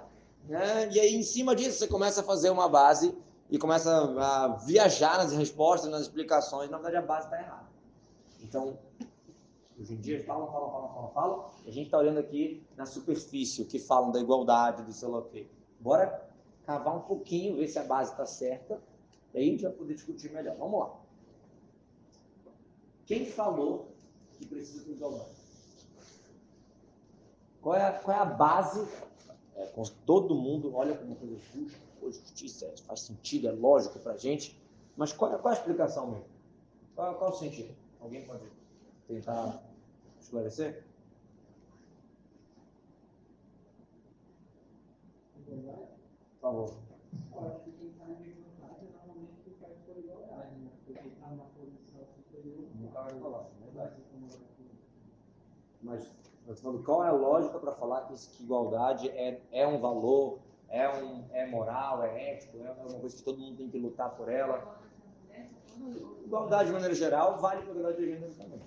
Né? E aí, em cima disso, você começa a fazer uma base e começa a viajar nas respostas, nas explicações. Na verdade, a base está errada. Então, hoje em dia, falam, falam, falam, falam, falam. E a gente está olhando aqui na superfície, o que falam da igualdade, do sei lá. Bora cavar um pouquinho, ver se a base está certa. E aí a gente vai poder discutir melhor. Vamos lá. Quem falou que precisa de igualdade? Qual é a, qual é a base? É, todo mundo olha como uma coisa justa, justiça, é, faz sentido, é lógico para a gente, mas qual, qual é a explicação mesmo? Qual, qual é o sentido? Alguém pode tentar esclarecer? Por favor. Mas, falando, qual é a lógica para falar que, que igualdade é, é um valor, é, um, é moral, é ético, é uma coisa que todo mundo tem que lutar por ela? Igualdade de maneira geral vale para a igualdade de gênero também.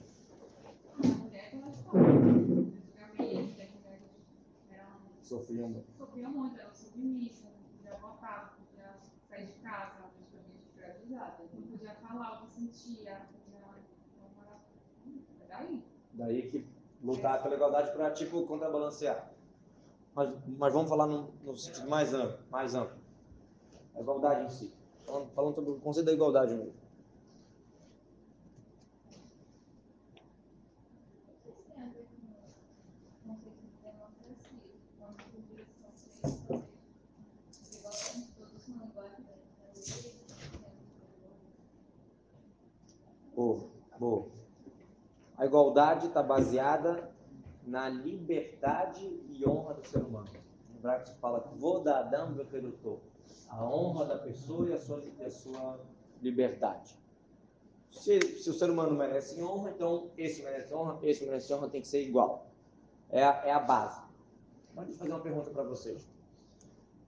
Sofriam muito. Sofriam muito, eram submissas, não podia votar, não podia sair de casa, praticamente escravizada. Não podia falar o que sentia, Daí. Daí que lutar pela igualdade para, tipo, contrabalancear. Mas, mas vamos falar no, no sentido mais amplo, mais amplo. A igualdade em si. Falando, falando sobre o conceito da igualdade mesmo. Boa, boa. A igualdade está baseada na liberdade e honra do ser humano. No hebraico se fala Vodadam Vekeruto. A honra da pessoa e a sua, e a sua liberdade. Se, se, o ser humano merece honra, então esse merece honra, esse merece honra, tem que ser igual. É a, é a base. Pode fazer uma pergunta para vocês.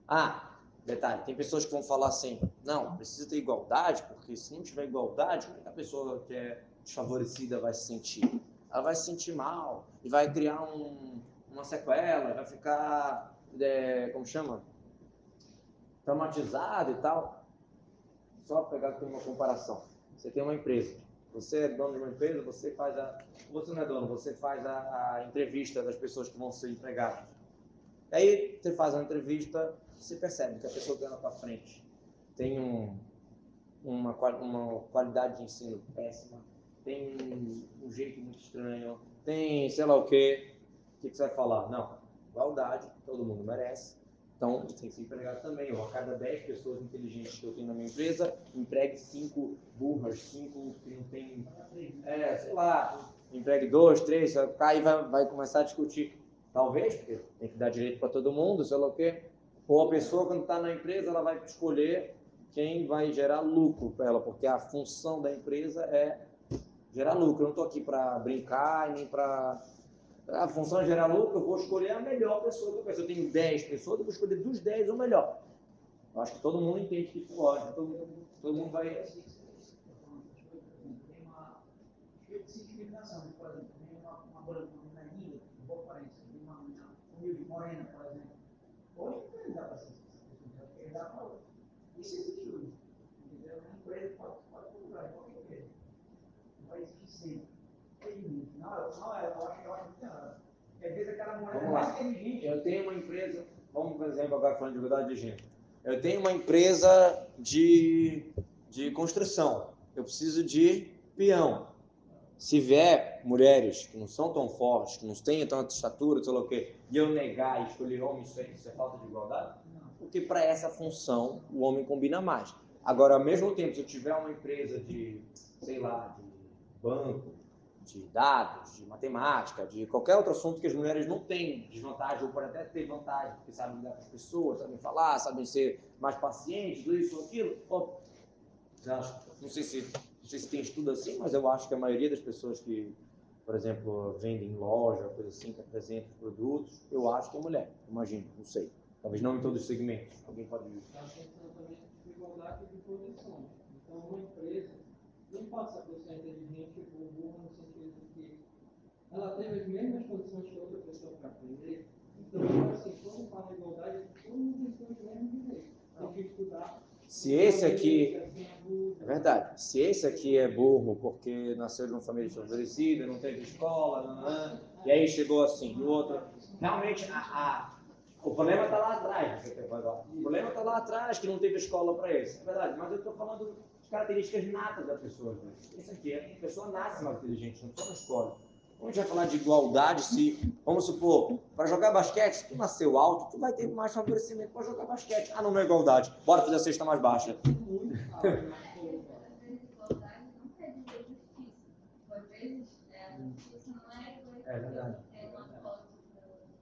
Ah, detalhe, tem pessoas que vão falar assim, não, precisa ter igualdade, porque se não tiver igualdade, como é que a pessoa que é desfavorecida vai se sentir? Ela vai se sentir mal e vai criar um, uma sequela, vai ficar, é, como chama? Traumatizada e tal. Só pegar aqui uma comparação. Você tem uma empresa. Você é dono de uma empresa, você faz a. Você não é dono, você faz a, a entrevista das pessoas que vão ser empregadas. Aí você faz uma entrevista, você percebe que a pessoa que está na tua frente tem um, uma, uma qualidade de ensino péssima, tem um, jeito muito estranho, tem sei lá o quê. O que, que você vai falar? Não, igualdade, todo mundo merece. Então, tem que ser empregado também. Eu, a cada 10 pessoas inteligentes que eu tenho na minha empresa, empregue 5 burras, 5 que não tem. É, sei lá, empregue 2, 3, aí vai, vai começar a discutir. Talvez, porque tem que dar direito para todo mundo, sei lá o quê. Ou a pessoa, quando está na empresa, ela vai escolher quem vai gerar lucro para ela, porque a função da empresa é gerar lucro. Eu não estou aqui para brincar nem para. A função é gerar lucro, eu vou escolher a melhor pessoa que eu penso. Eu tenho 10 pessoas, eu vou escolher dos 10 o melhor. Eu acho que todo mundo entende que isso lógico, todo todo mundo vai. Uma uma, uma uma um por exemplo. Hoje não dá para ser porque dá para outra. Isso existe hoje. Entendeu? Uma empresa pode, pode comprar em qualquer empresa. Não vai existir sempre. Tem limite. Não, não, eu acho que eu acho muito errado. Mais inteligente. Eu tenho uma empresa, vamos por exemplo agora falando de igualdade de gênero. eu tenho uma empresa de, de construção, eu preciso de peão. Se vier mulheres que não são tão fortes, que não têm tanta estatura, sei lá o quê, e eu negar e escolher homem, isso é, isso é falta de igualdade? Porque para essa função o homem combina mais. Agora, ao mesmo tempo, se eu tiver uma empresa de, sei lá, de banco, de dados, de matemática, de qualquer outro assunto que as mulheres não têm desvantagem, ou podem até ter vantagem, porque sabem lidar com as pessoas, sabem falar, sabem ser mais pacientes, isso ou aquilo. Não sei se não sei se tem estudo assim, mas eu acho que a maioria das pessoas que, por exemplo, vendem em loja, coisa assim, que apresentam produtos, eu acho que é mulher. Imagino, não sei. Talvez não em todos os segmentos. Alguém pode dizer. Acho que também desigualdade de posições. Então, uma empresa, não importa se a pessoa é inteligente ou burra, no sentido de que ela teve as mesmas condições que outra pessoa para aprender. Então, assim, quando fala de igualdade, todo mundo tem os mesmos direitos. Tem que estudar se esse aqui. É verdade. Se esse aqui é burro porque nasceu de uma família desfavorecida, não teve escola, não, e aí chegou assim, e o outro. Realmente, a, a, o problema está lá atrás. O problema está lá atrás, que não teve escola para isso. É verdade. Mas eu estou falando de características natas da pessoa. Isso aqui, a pessoa nasce mais inteligente, não só na escola. Como a gente vai falar de igualdade, se, vamos supor, para jogar basquete, se tu nasceu alto, tu vai ter mais favorecimento para jogar basquete. Ah, não, não é igualdade. Bora fazer a cesta mais baixa. É verdade.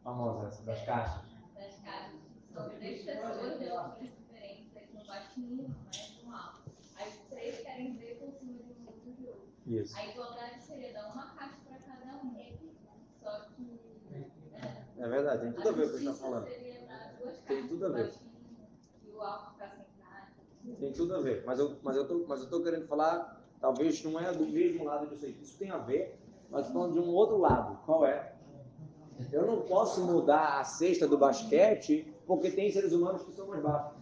Famosa essa, das caixas. Das caixas. São três pessoas de altura diferentes, um baixinho, mais um alto. Aí três querem ver por cima de um do outro. Isso. A igualdade seria dar uma caixa É verdade, tem tudo a ver com o que está falando. Tem tudo a ver. Tem tudo a ver. Mas eu, mas eu, tô, mas eu tô querendo falar, talvez não é do mesmo lado disso aí. Isso tem a ver, mas estou falando de um outro lado. Qual é? Eu não posso mudar a cesta do basquete porque tem seres humanos que são mais baixos.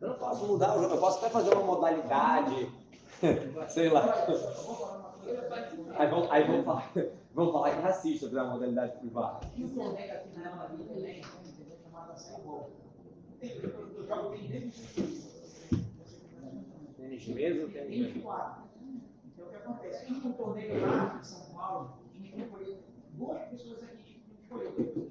Eu não posso mudar o jogo. Eu posso até fazer uma modalidade, sei lá. Aí vamos, aí vamos falar. Vão falar que é racista para a modalidade privada. Tênis mesmo, tênis mesmo. Então, o que acontece? Tinha um torneio lá em São Paulo, tinha duas pessoas aqui escolheram,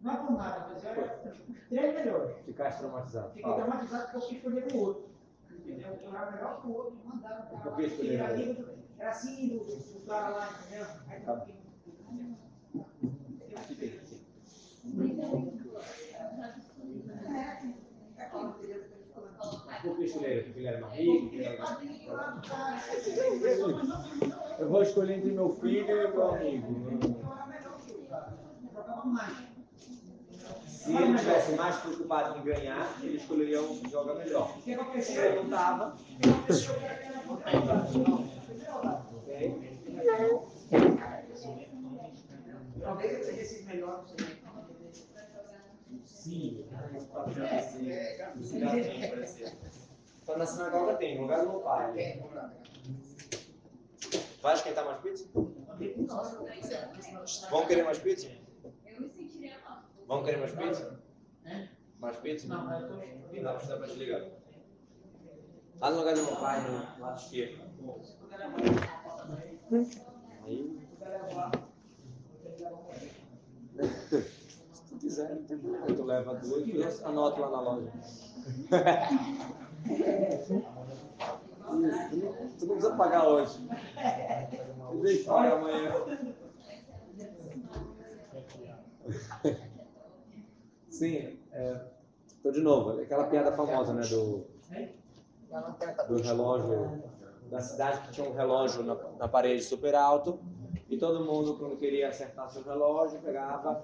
Não é por nada, mas era os três melhores. Ficaste traumatizado. Fiquei traumatizado porque eu quis escolher o outro. Entendeu? Eu era melhor que o outro, mandaram para lá. Por que escolher o outro? Era assim do cara lá, entendeu? Aí tá. Por que escolher? Porque ele era mais rico? Eu vou escolher entre meu filho e meu amigo. Se ele estivesse mais preocupado em ganhar, ele escolheria um que joga melhor. Se ele não estava. Talvez eu tenha sido melhor. Sim, Só na sinagoga tem, no lugar do meu pai. Vai esquentar mais pizza? Vão querer mais pizza? Vão querer mais pizza? Mais pizza? Não, tô. Dá para desligar. Lá no lugar do meu pai, no lado esquerdo. Se tu quiser, não tem problema. Tu leva duas e eu anoto lá na loja. tu não precisa pagar hoje. Eu pagar amanhã. Sim, é, tô de novo. Aquela piada famosa, né? Do, do relógio da cidade que tinha um relógio na, na parede super alto e todo mundo, quando queria acertar seu relógio, pegava,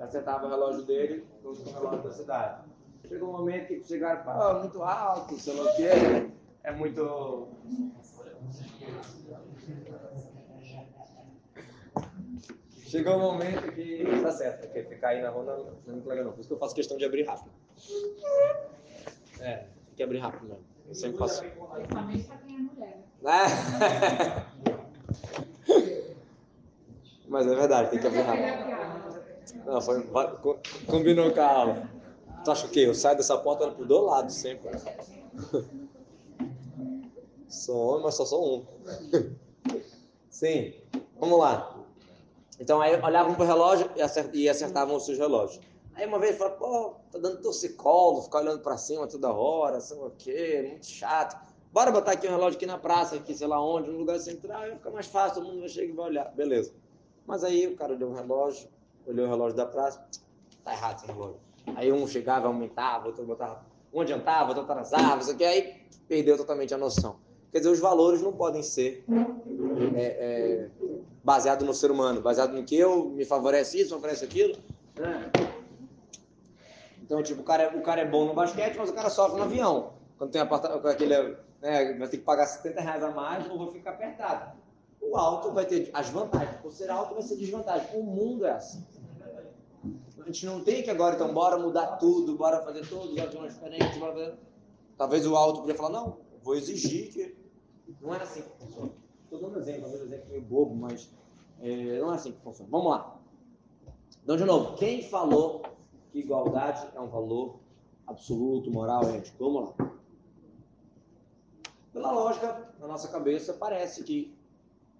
acertava o relógio dele com o relógio da cidade. Chegou um momento que chegaram, pô, muito alto, sei lá o que, é muito. Chegou um momento que. Tá certo, porque ficar aí na rua não, não é muito legal, não. Por isso que eu faço questão de abrir rápido. É, tem que abrir rápido mesmo. Eu sempre faço. Principalmente para quem é mulher. Mas é verdade, tem que abrir rápido. Não, foi, combinou com a aula. Tu acha o quê? Eu saio dessa porta pro do lado sempre. Sou homem, mas só sou um. Sim. Vamos lá. Então aí olhavam pro relógio e acert- e acertavam os seus relógios. Aí uma vez falaram, pô, tá dando torcicolo, ficar olhando pra cima toda hora, sei o quê, muito chato. Bora botar aqui um relógio aqui na praça, aqui sei lá onde, no lugar central, vai ficar mais fácil, todo mundo vai chegar e vai olhar. Beleza. Mas aí o cara olhou o relógio, olhou o relógio da praça, tá errado esse relógio. Aí um chegava, aumentava, outro botava, um adiantava, outro atrasava, isso aqui, aí perdeu totalmente a noção. Quer dizer, os valores não podem ser é, é, baseados no ser humano, baseado no que eu, me favorece isso, me favorece aquilo. né? Então, tipo, o cara, é- o cara é bom no basquete, mas o cara sofre no avião. Quando tem aquele, né, vai ter que pagar 70 reais a mais ou vai ficar apertado. O alto vai ter as vantagens. Por ser alto vai ser desvantagem. O mundo é assim. A gente não tem que agora, então, bora mudar tudo, bora fazer todos os aviões diferentes. Bora fazer... Talvez o alto podia falar, não, vou exigir que. Não é assim que funciona. Estou dando um exemplo, talvez um exemplo meio bobo, mas é, não é assim que funciona. Vamos lá. Então, de novo, quem falou que igualdade é um valor absoluto, moral, ético? Vamos lá. Pela lógica, na nossa cabeça, parece que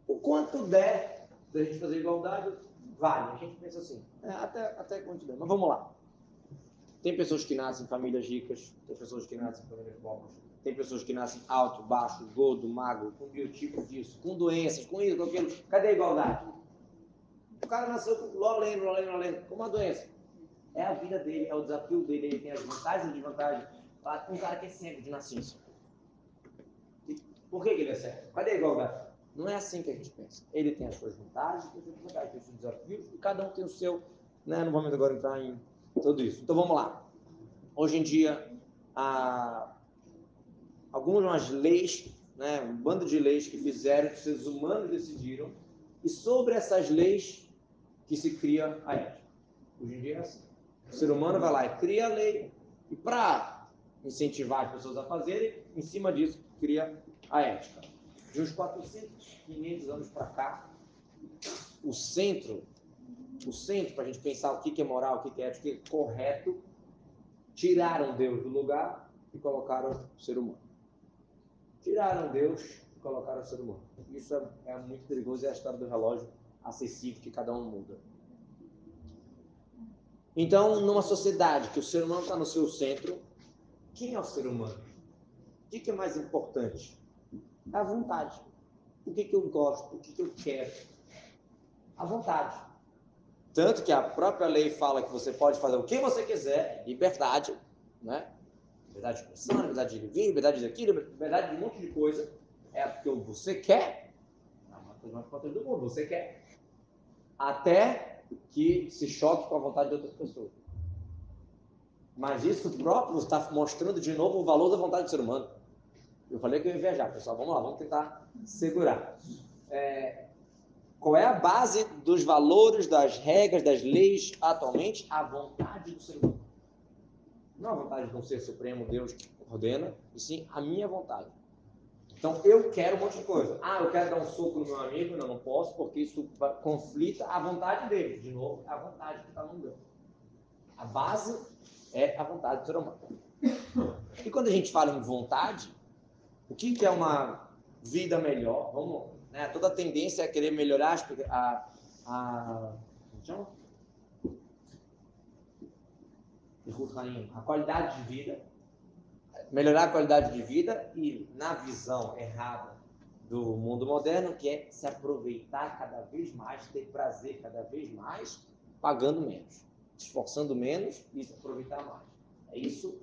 o quanto der da gente fazer igualdade, vale. A gente pensa assim, é, até, até quanto der. Mas vamos lá. Tem pessoas que nascem em famílias ricas, tem pessoas que nascem em famílias pobres, tem pessoas que nascem alto, baixo, gordo, magro, com biotipos disso, com doenças, com isso, com aquilo. Cadê a igualdade? O cara nasceu com loleno, loleno, loleno, com uma doença. É a vida dele, é o desafio dele, ele tem as vantagens e desvantagens. Fala, Um cara que é cego de nascença. Por que, ele é cego? Cadê a igualdade? Não é assim que a gente pensa. Ele tem as suas vantagens, tem as suas desvantagens, tem os seus desafios, e cada um tem o seu. Né? Não vamos agora entrar em tudo isso. Então vamos lá. Hoje em dia, algumas leis, né? um bando de leis que fizeram, que os seres humanos decidiram, e sobre essas leis que se cria a ética. Hoje em dia é assim. O ser humano vai lá e cria a lei, e para incentivar as pessoas a fazerem, em cima disso, cria a ética. De uns 400, 500 anos para cá, o centro, o centro para a gente pensar o que é moral, o que é ético, o que é correto, tiraram Deus do lugar e colocaram o ser humano. Tiraram Deus e colocaram o ser humano. Isso é, é muito perigoso, é a história do relógio acessível que cada um muda. Então, numa sociedade que o ser humano está no seu centro, quem é o ser humano? O que, é mais importante? A vontade. O que, que eu gosto? O que, que eu quero? A vontade. Tanto que a própria lei fala que você pode fazer o que você quiser, liberdade, né? Liberdade de expressão, liberdade de vir, liberdade daquilo, liberdade de um monte de coisa. É porque você quer. É uma coisa mais importante do mundo, você quer. Até que se choque com a vontade de outras pessoas. Mas isso próprio está mostrando de novo o valor da vontade do ser humano. Eu falei que eu ia viajar, pessoal. Vamos lá, vamos tentar segurar. É, qual é a base dos valores, das regras, das leis atualmente? A vontade do ser humano. Não a vontade de um ser supremo, Deus que ordena, e sim a minha vontade. Então eu quero um monte de coisa. Ah, eu quero dar um soco no meu amigo, não, não posso, porque isso conflita a vontade dele. De novo, é a vontade que está mandando. A base é a vontade do ser humano. E quando a gente fala em vontade, o que, que é uma vida melhor? Vamos, né? Toda tendência é querer melhorar a, a, chama? a qualidade de vida, melhorar a qualidade de vida e na visão errada do mundo moderno, que é se aproveitar cada vez mais, ter prazer cada vez mais, pagando menos, esforçando menos e se aproveitar mais. É isso.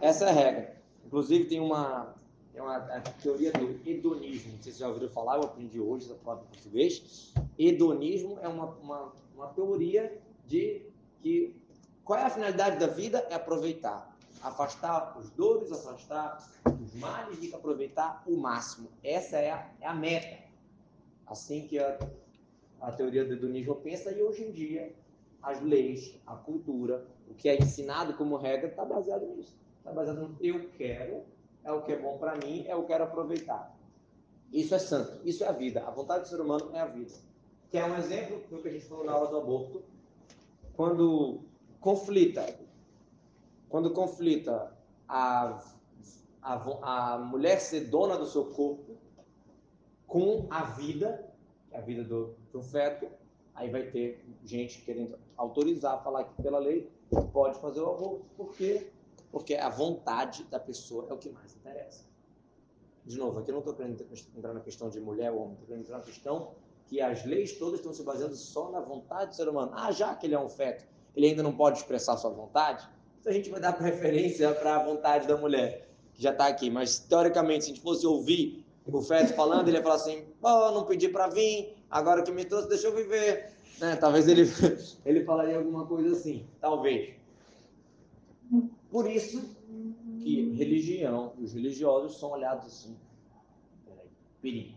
Essa é a regra. Inclusive tem uma, tem uma a teoria do hedonismo. Não sei se já ouviram falar, eu aprendi hoje essa palavra em português. Hedonismo é uma, uma, uma teoria de que qual é a finalidade da vida? É aproveitar. Afastar os dores, afastar os males e aproveitar o máximo. Essa é a, é a meta. Assim que a, a teoria do hedonismo pensa, e hoje em dia as leis, a cultura, o que é ensinado como regra está baseado nisso. Está baseado no eu quero, é o que é bom para mim, é o que eu quero aproveitar. Isso é santo, isso é a vida. A vontade do ser humano é a vida. Que é um exemplo do que a gente falou na aula do aborto. Quando conflita quando conflita a, a, a mulher ser dona do seu corpo com a vida, é a vida do, do feto, aí vai ter gente querendo autorizar, falar que pela lei pode fazer o aborto, porque porque a vontade da pessoa é o que mais interessa. De novo, aqui eu não estou querendo entrar na questão de mulher ou homem, estou querendo entrar na questão que as leis todas estão se baseando só na vontade do ser humano. Ah, já que ele é um feto, ele ainda não pode expressar sua vontade, a gente vai dar preferência para a vontade da mulher, que já está aqui. Mas, teoricamente, se a gente fosse ouvir o feto falando, ele ia falar assim, oh, não pedi para vir, agora que me trouxe, deixa eu viver. Né? Talvez ele, ele falaria alguma coisa assim, talvez. Por isso que religião os religiosos são olhados assim. Perigo.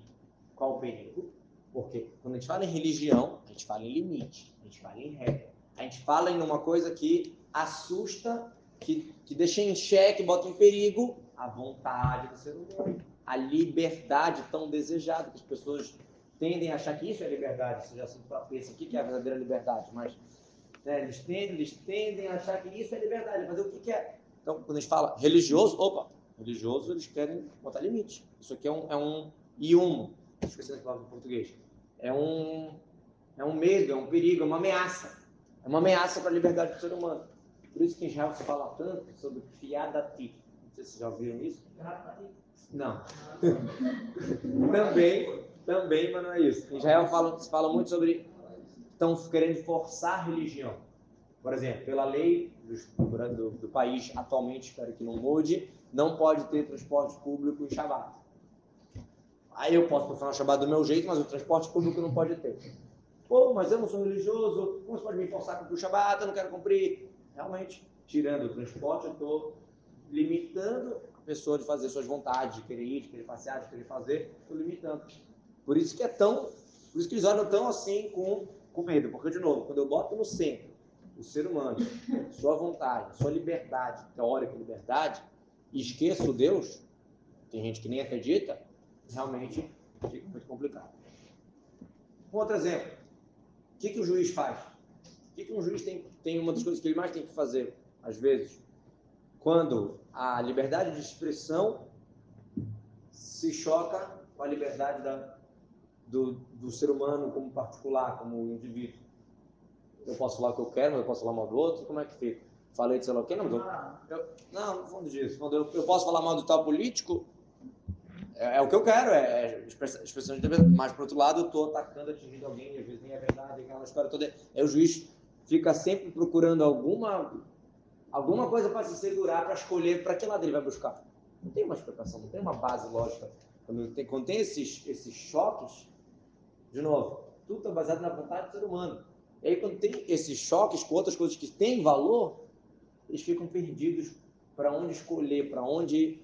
Qual o perigo? Porque quando a gente fala em religião, a gente fala em limite, a gente fala em regra. A gente fala em uma coisa que assusta, que, que deixa em xeque, bota em perigo a vontade do ser humano, a liberdade tão desejada, que as pessoas tendem a achar que isso é liberdade. Você já pensa, o que é a verdadeira liberdade? Mas né, eles, tendem, eles tendem a achar que isso é liberdade. Mas o que, que é? Então, quando a gente fala religioso, opa, religioso, eles querem botar limite. Isso aqui é um, é um iumo, esqueci a palavra em português. É um, é um medo, é um perigo, é uma ameaça. É uma ameaça para a liberdade do ser humano. Por isso que Israel se fala tanto sobre fiadati. Não sei se vocês já ouviram isso. Não. também, também, mas não é isso. Em Israel fala, se fala muito sobre estão querendo forçar a religião. Por exemplo, pela lei do, do, do, país atualmente, espero que não mude, não pode ter transporte público em Shabbat. Aí eu posso funcionar Shabbat do meu jeito, mas o transporte público não pode ter. Pô, mas eu não sou religioso, como você pode me forçar a cumprir o Shabbat? Eu não quero cumprir. Realmente, tirando o transporte, eu estou limitando a pessoa de fazer suas vontades, de querer ir, de querer passear, de querer fazer, estou limitando. Por isso que é tão, por isso que eles olham tão assim com, com medo, porque de novo, quando eu boto no centro o ser humano, sua vontade, sua liberdade, teórica liberdade, e esqueço Deus, tem gente que nem acredita, realmente fica muito complicado. Um outro exemplo. O que, que o juiz faz? O que, que um juiz tem, tem uma das coisas que ele mais tem que fazer, às vezes, quando a liberdade de expressão se choca com a liberdade da, do, do ser humano como particular, como indivíduo. Eu posso falar o que eu quero, mas eu posso falar mal do outro, como é que fica? Falei de sei lá o que, não, eu, não, não fundo disso. Eu, eu posso falar mal do tal político, é, é o que eu quero, é, é expressão de liberdade. Mas, por outro lado, eu estou atacando, atingindo alguém, às vezes nem é verdade, aquela história toda. Aí o juiz fica sempre procurando alguma, alguma coisa para se segurar, para escolher para que lado ele vai buscar. Não tem uma explicação, não tem uma base lógica. Quando tem, quando tem esses, esses choques, de novo, tudo está baseado na vontade do ser humano. E aí, quando tem esses choques com outras coisas que têm valor, eles ficam perdidos para onde escolher, para onde,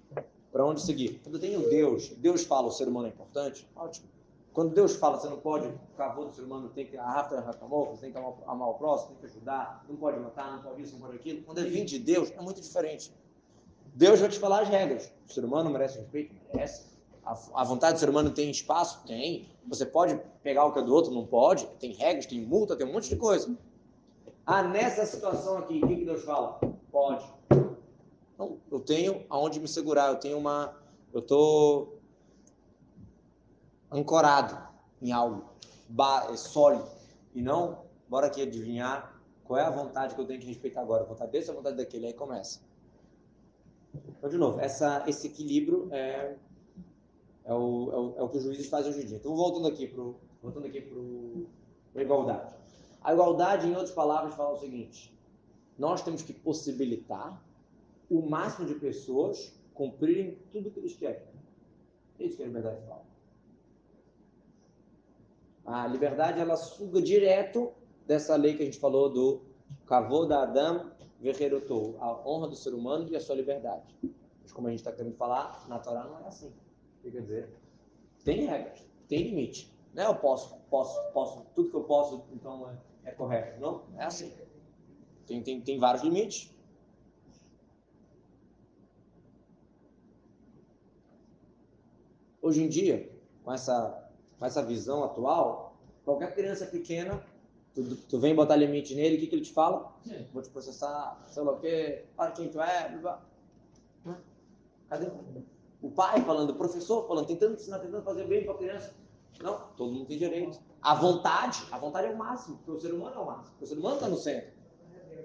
onde seguir. Quando eu tenho Deus, Deus fala o ser humano é importante, ótimo. Quando Deus fala, você não pode, o favor do ser humano tem que arrastar você tem que amar, o próximo, tem que ajudar, não pode matar, não pode isso, não pode aquilo. Quando é vir de Deus, é muito diferente. Deus vai te falar as regras. O ser humano merece respeito? Merece. A, a vontade do ser humano tem espaço? Tem. Você pode pegar o que é do outro? Não pode. Tem regras, tem multa, tem um monte de coisa. Ah, nessa situação aqui, o que Deus fala? Pode. Então, eu tenho aonde me segurar, eu tenho uma. Eu estou ancorado em algo é sólido. E não, bora aqui adivinhar qual é a vontade que eu tenho que respeitar agora. A vontade desse ou a vontade daquele? Aí começa. Então, de novo, essa, esse equilíbrio é é o, é o, é o que os juízes fazem hoje em dia. Então, voltando aqui para voltando aqui a igualdade. A igualdade, em outras palavras, fala o seguinte: nós temos que possibilitar o máximo de pessoas cumprirem tudo o que eles querem. É isso que a liberdade fala. A liberdade, ela suga direto dessa lei que a gente falou do Kavod Adam Vecherotou, a honra do ser humano e a sua liberdade. Mas como a gente está querendo falar, na Torá não é assim quer dizer, tem regras, tem limite. Não é eu posso, posso, posso, tudo que eu posso, então é, é correto. Não, é assim. Tem, tem, tem vários limites. Hoje em dia, com essa, com essa visão atual, qualquer criança pequena Tu, tu vem botar limite nele, o que, que ele te fala? Vou te processar, sei lá o quê, para quem tu é, blá, blá. Cadê o pai falando, o professor falando, tentando ensinar, tentando fazer bem para a criança? Não, todo mundo tem direito. A vontade, a vontade é o máximo, porque o ser humano é o máximo, o ser humano está no centro.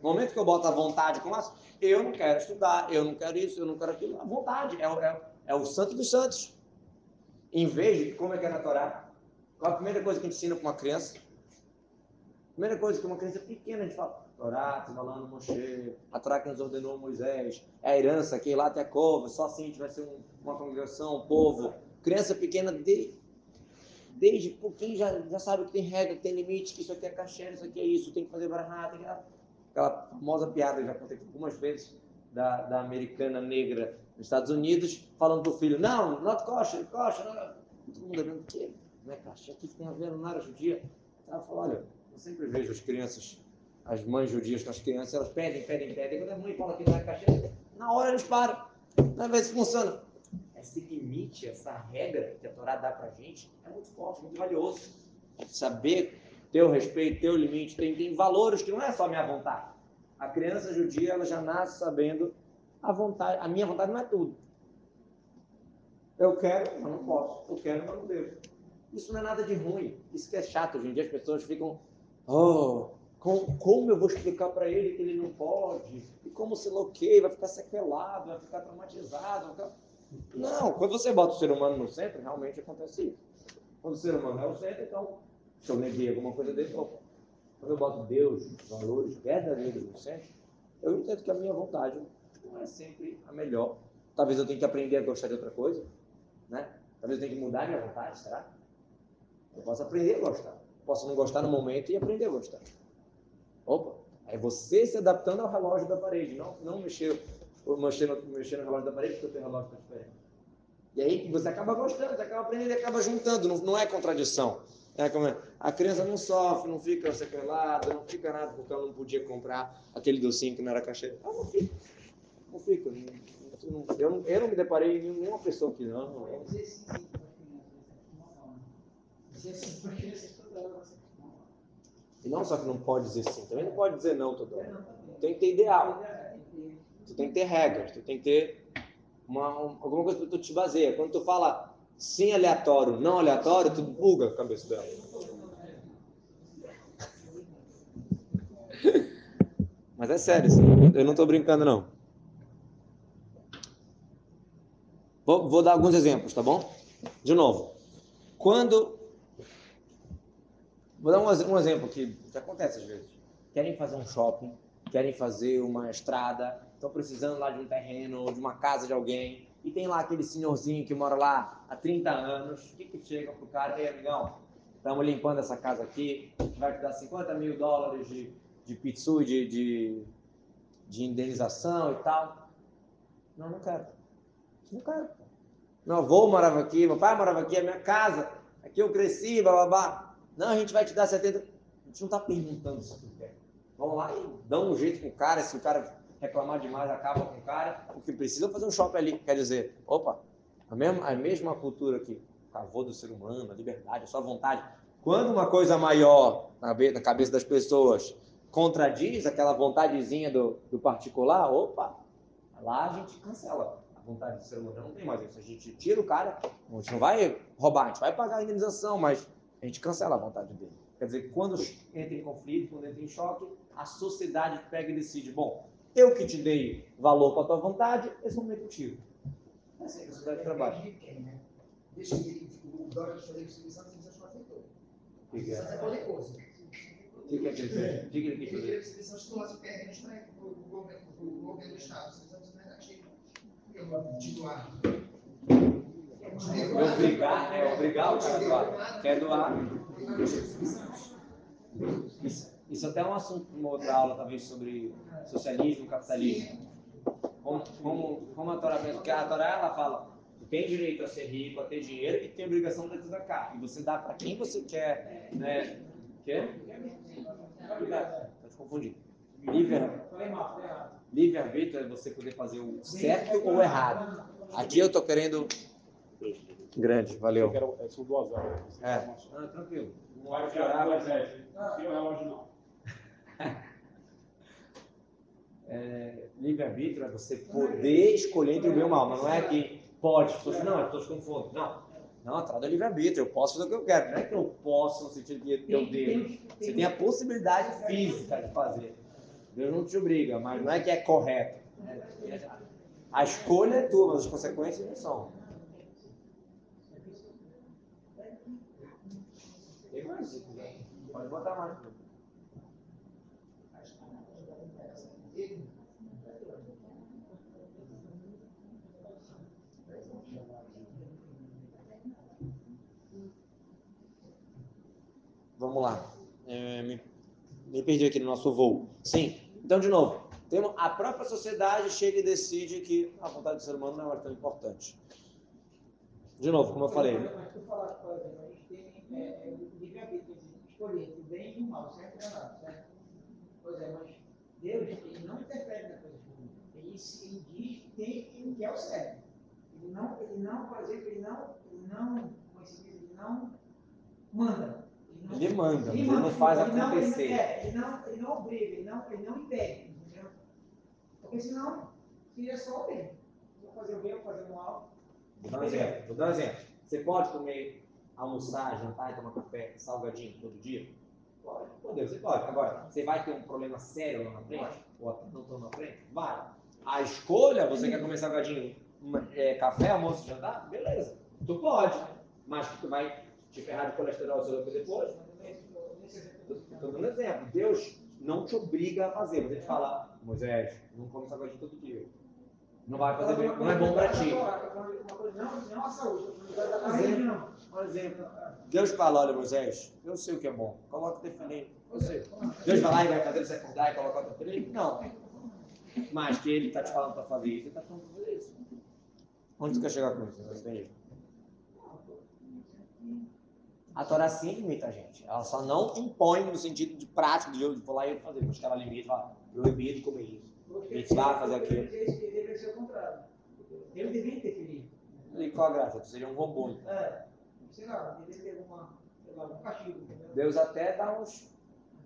No momento que eu boto a vontade como máximo, eu não quero estudar, eu não quero isso, eu não quero aquilo, a vontade é, é, é o santo dos santos. Em vez de, como é que é na Torá? Qual a primeira coisa que a gente ensina para uma criança? Primeira coisa que uma criança pequena a gente fala, Torá, Tibalano, Moshe, a Torá que nos ordenou Moisés, é a herança que lá até cova, só assim a gente vai ser um- uma congregação, um povo. Criança pequena, de, desde pouquinho já, já sabe que tem regra, que tem limite, que isso aqui é caché, isso aqui é isso, tem que fazer barra, tem que... Aquela famosa piada já contei algumas vezes da, da americana negra nos Estados Unidos, falando pro filho, não, not kosher, kosher, não. Todo mundo olhando, o quê? Não é caché? O que tem a ver na área judia? Ela falou, olha, eu sempre vejo as crianças, as mães judias com as crianças, elas pedem, pedem, pedem. Quando a mãe fala que não é cachê, na hora eles param. Não ver se funciona. Esse limite, essa regra que a Torá dá pra gente é muito forte, muito valioso. Saber ter o respeito, ter o limite, tem, tem valores que não é só minha vontade. A criança judia, ela já nasce sabendo a vontade, a minha vontade não é tudo. Eu quero, mas não posso. Eu quero, mas não devo. Isso não é nada de ruim. Isso que é chato. Hoje em dia as pessoas ficam. Oh, com, como eu vou explicar para ele que ele não pode? E como se loqueia, vai ficar sequelado, vai ficar traumatizado. vai ficar- Não, quando você bota o ser humano no centro, realmente acontece isso. Quando o ser humano é o centro, então, se eu neguei alguma coisa dele, opa. quando eu boto Deus, valores verdadeiros no centro, eu entendo que a minha vontade não é sempre a melhor. Talvez eu tenha que aprender a gostar de outra coisa, né? Talvez eu tenha que mudar minha vontade, será? Eu posso aprender a gostar. Posso não gostar no momento e aprender a gostar. Opa, é você se adaptando ao relógio da parede, não, não mexer, mexer, no, mexer no relógio da parede porque o teu relógio está diferente. E aí você acaba gostando, você acaba aprendendo e acaba juntando, não, não é contradição. É como é, a criança não sofre, não fica sequelada, não fica nada porque ela não podia comprar aquele docinho que não era cachê. Ela não fica. Não fica. Não- não- eu, não, eu não me deparei em nenhuma pessoa que não. não. Sim para crianças toda hora. E não só que não pode dizer sim, também não pode dizer não toda hora. Tem que ter ideal. Tu tem que ter regras, tu tem que ter uma, um- alguma coisa que tu te baseia. Quando tu fala sim aleatório, não aleatório, tu buga a cabeça dela. Mas é sério, eu não estou brincando não. Vou, vou dar alguns exemplos, tá bom? De novo, quando Vou dar um, um exemplo que, acontece às vezes. Querem fazer um shopping, querem fazer uma estrada, estão precisando lá de um terreno ou de uma casa de alguém, e tem lá aquele senhorzinho que mora lá há 30 anos, o que, que chega pro cara, ei amigão, estamos limpando essa casa aqui, vai te dar 50 mil dólares de, de pitsu, de, de, de indenização e tal. Não, não quero. Não quero. Meu avô morava aqui, meu pai morava aqui, é minha casa, aqui eu cresci, blá blá blá. Não, a gente vai te dar 70. A gente não está perguntando se tu quer. Vamos lá e dão um jeito com o cara. Se o cara reclamar demais, acaba com o cara. O que precisa é fazer um shopping ali. Quer dizer, opa, a mesma, a mesma cultura que cavô do ser humano, a liberdade, a sua vontade. Quando uma coisa maior na na cabeça das pessoas contradiz aquela vontadezinha do, do particular, opa, lá a gente cancela a vontade do ser humano. Não tem mais isso. A gente tira o cara, a gente não vai roubar, a gente vai pagar a indenização, mas a gente cancela a vontade dele. Quer dizer, quando entra em conflito, quando entra em choque, a sociedade pega e decide: bom, eu que te dei valor com a tua vontade, esse momento tiro. É assim que a sociedade trabalha. Deixa ele, o Dória de fazer distribuição, a distribuição não aceitou. O que que Isso é? é qualquer coisa. O que quer dizer? O que que ele quis Ele queria fazer? distribuição de doação de terrenos para o governo do Estado. Vocês não precisam achei. Eu obrigar, é obrigar o doar. Quer doar? Isso, isso até é um assunto uma outra aula, talvez, sobre socialismo capitalismo. Como, como, como a Torá pensa, porque a Torá ela fala, tem direito a ser rico, a ter dinheiro e tem obrigação de cá. E você dá para quem você quer, né? Quer? Tá te confundindo. Livre, Falei mal, falei errado. Livre-arbítrio é você poder fazer o certo ou o errado. Aqui eu tô querendo Grande, valeu. Era- é, São duas horas. É. Ah, tranquilo. Não Vai chorar, vai horas. Sem o relógio não. é, livre-arbítrio é você poder escolher entre o bem e o mal, mas não é que pode, pessoas, não, as pessoas confundem. Não, não, a tal do livre-arbítrio, eu posso fazer o que eu quero, não é que eu posso no sentido que eu devo. Você tem a possibilidade física de fazer. Deus não te obriga, mas não é que é correto. A escolha é tua, mas as consequências não são. Tem mais, se quiser. Pode botar mais. Vamos lá. É, me, me perdi aqui no nosso voo. Sim. Então, de novo, temos, a própria sociedade chega e decide que a vontade do ser humano não é tão importante. De novo, como eu falei, Mas tu falaste, por exemplo, a gente tem é, é, livre-arbítrio, escolher o bem e o mal, certo certo? Pois é, mas Deus, ele não interfere na coisa ruim. Ele, ele diz que tem o que é o certo. Ele não, por exemplo, ele não, é manda. Não- Ele manda, ele manda, não faz ele não- acontecer. é, ele não, ele não obriga, ele não, ele não impede, entendeu? Porque senão, seria só o bem. Vou fazer o bem, vou fazer o mal. Vou dar um exemplo. Vou dar um exemplo. Você pode comer, almoçar, jantar e tomar café salgadinho todo dia? Pode. Pode, você pode. Agora, você vai ter um problema sério lá na frente? Ou não tão na frente? Vai. A escolha, você quer comer salgadinho, uma- é, café, almoço, jantar? Beleza. Tu pode. Mas tu vai te ferrar de colesterol seu depois? Estou dando exemplo. Deus não te obriga a fazer, mas ele fala, Moisés, não come salgadinho todo dia. Não vai fazer bem, não é bom para ti. Não, a saúde, Por exemplo, Deus fala, olha Moisés, eu sei o que é bom, coloca o tefilim. Eu sei. Deus vai lá e vai fazer você acordar e colocar o tefilim? Não. Mas que ele está te falando para fazer isso, ele está falando para fazer isso. Onde tu quer chegar com isso? Não entendi. A Torá sim limita a gente. Ela só não impõe no sentido de prático de eu vou lá e fazer. Mas que ela limita e fala, proibido comer isso. Mitzvah fazer aquilo. Deveria ser o contrário. Ele deveria interferir. E qual a graça? Tu seria um robô. então. É, sei lá, deveria ter alguma, sei lá, um castigo. Deus até dá uns.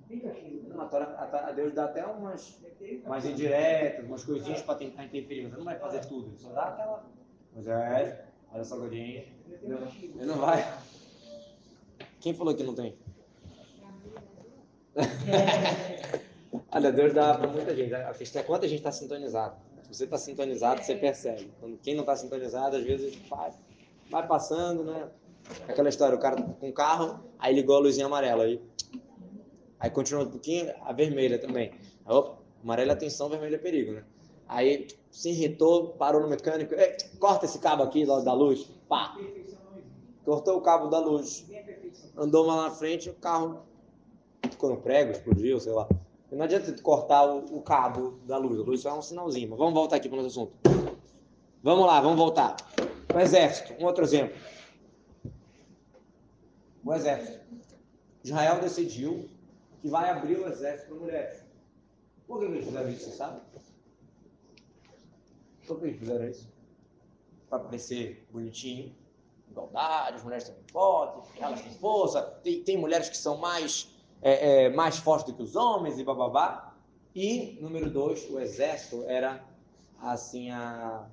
Tem castigo. Não, a, Torá, a, a Deus dá até umas mais indiretas, umas coisinhas para tentar interferir. Mas ele não vai fazer tudo. Ele só dá aquela. Moisés, olha só, Godinho. Ele não vai. Quem falou que não tem? Olha, Deus dá para muita gente. A questão é quanto a gente está sintonizado. Se você está sintonizado, você percebe. Quando quem não está sintonizado, às vezes vai, vai passando, né? Aquela história, o cara tá com carro, aí ligou a luzinha amarela. Aí, aí continua um pouquinho, a vermelha também. Opa, amarela é atenção, vermelha é perigo, né? Aí se irritou, parou no mecânico, "Ei, corta esse cabo aqui da luz, pá, cortou o cabo da luz. Andou lá na frente, o carro ficou no prego, explodiu, sei lá. Não adianta cortar o, o cabo da luz, a luz só é um sinalzinho. Mas vamos voltar aqui para o nosso assunto. Vamos lá, vamos voltar. O exército, um outro exemplo. O exército. Israel decidiu que vai abrir o exército para mulheres. Por que eles fizeram isso, você sabe? Por que eles fizeram isso? Para parecer bonitinho, igualdade, as mulheres também podem, elas têm força, tem, tem mulheres que são mais, é, é, mais fortes do que os homens e bababá. E, número dois, o exército era, assim, a,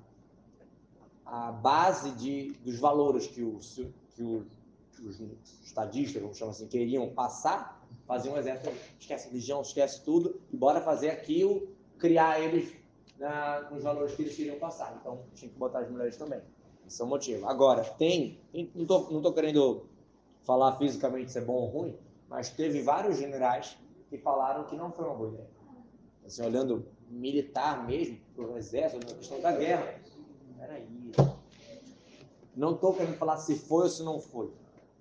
a base de, dos valores que os, que os, estadistas, vamos chamar assim, queriam passar, faziam um exército, esquece religião, esquece tudo, e bora fazer aquilo, criar eles na, com os valores que eles queriam passar. Então, tinha que botar as mulheres também. Esse é motivo. Agora, tem, não tô, não tô querendo falar fisicamente se é bom ou ruim, mas teve vários generais que falaram que não foi uma boa ideia. Assim, olhando militar mesmo, pro exército, na questão da guerra. Peraí. Não estou querendo falar se foi ou se não foi.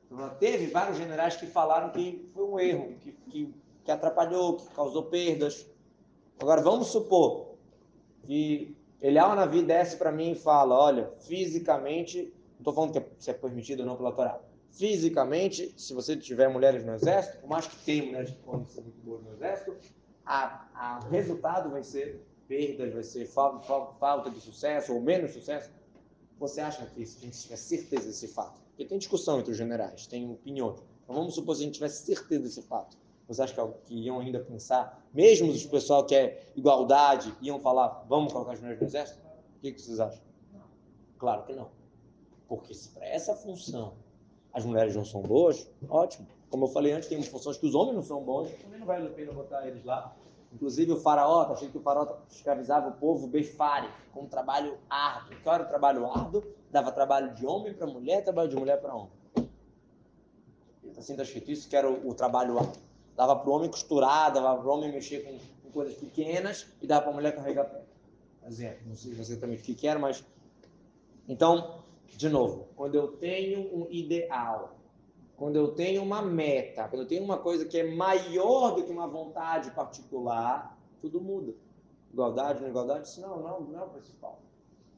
Falando, Teve vários generais que falaram que foi um erro, que, que, que atrapalhou, que causou perdas. Agora, vamos supor que Elial Navi desce para mim e fala: olha, fisicamente, não estou falando que é, se é permitido ou não pela Torá. Fisicamente, se você tiver mulheres no exército, por mais que tenha mulheres que podem ser muito boas no exército, o resultado vai ser perdas, vai ser falta, falta de sucesso ou menos sucesso. você acha que se a gente tiver certeza desse fato? Porque tem discussão entre os generais, tem opiniões. Então vamos supor se a gente tivesse certeza desse fato. Você acha que, que iam ainda pensar, mesmo os pessoal que é igualdade, iam falar, vamos colocar as mulheres no exército? O que, que vocês acham? Claro que não. Porque se para essa função as mulheres não são boas, ótimo. Como eu falei antes, tem funções que os homens não são bons, também não vale a pena botar eles lá. Inclusive o faraó, tá achei que o faraó escravizava o povo befare, com um trabalho árduo. Que era o trabalho árduo? Dava trabalho de homem para mulher, trabalho de mulher para homem. Assim está escrito isso, que era o, o trabalho árduo. Dava para o homem costurar, dava para o homem mexer com, com, coisas pequenas e dava para a mulher carregar pé. Exemplo, não sei exatamente o que, era, mas... Então, de novo, quando eu tenho um ideal, quando eu tenho uma meta, quando eu tenho uma coisa que é maior do que uma vontade particular, tudo muda. Igualdade, não igualdade, isso não, não, não é o principal.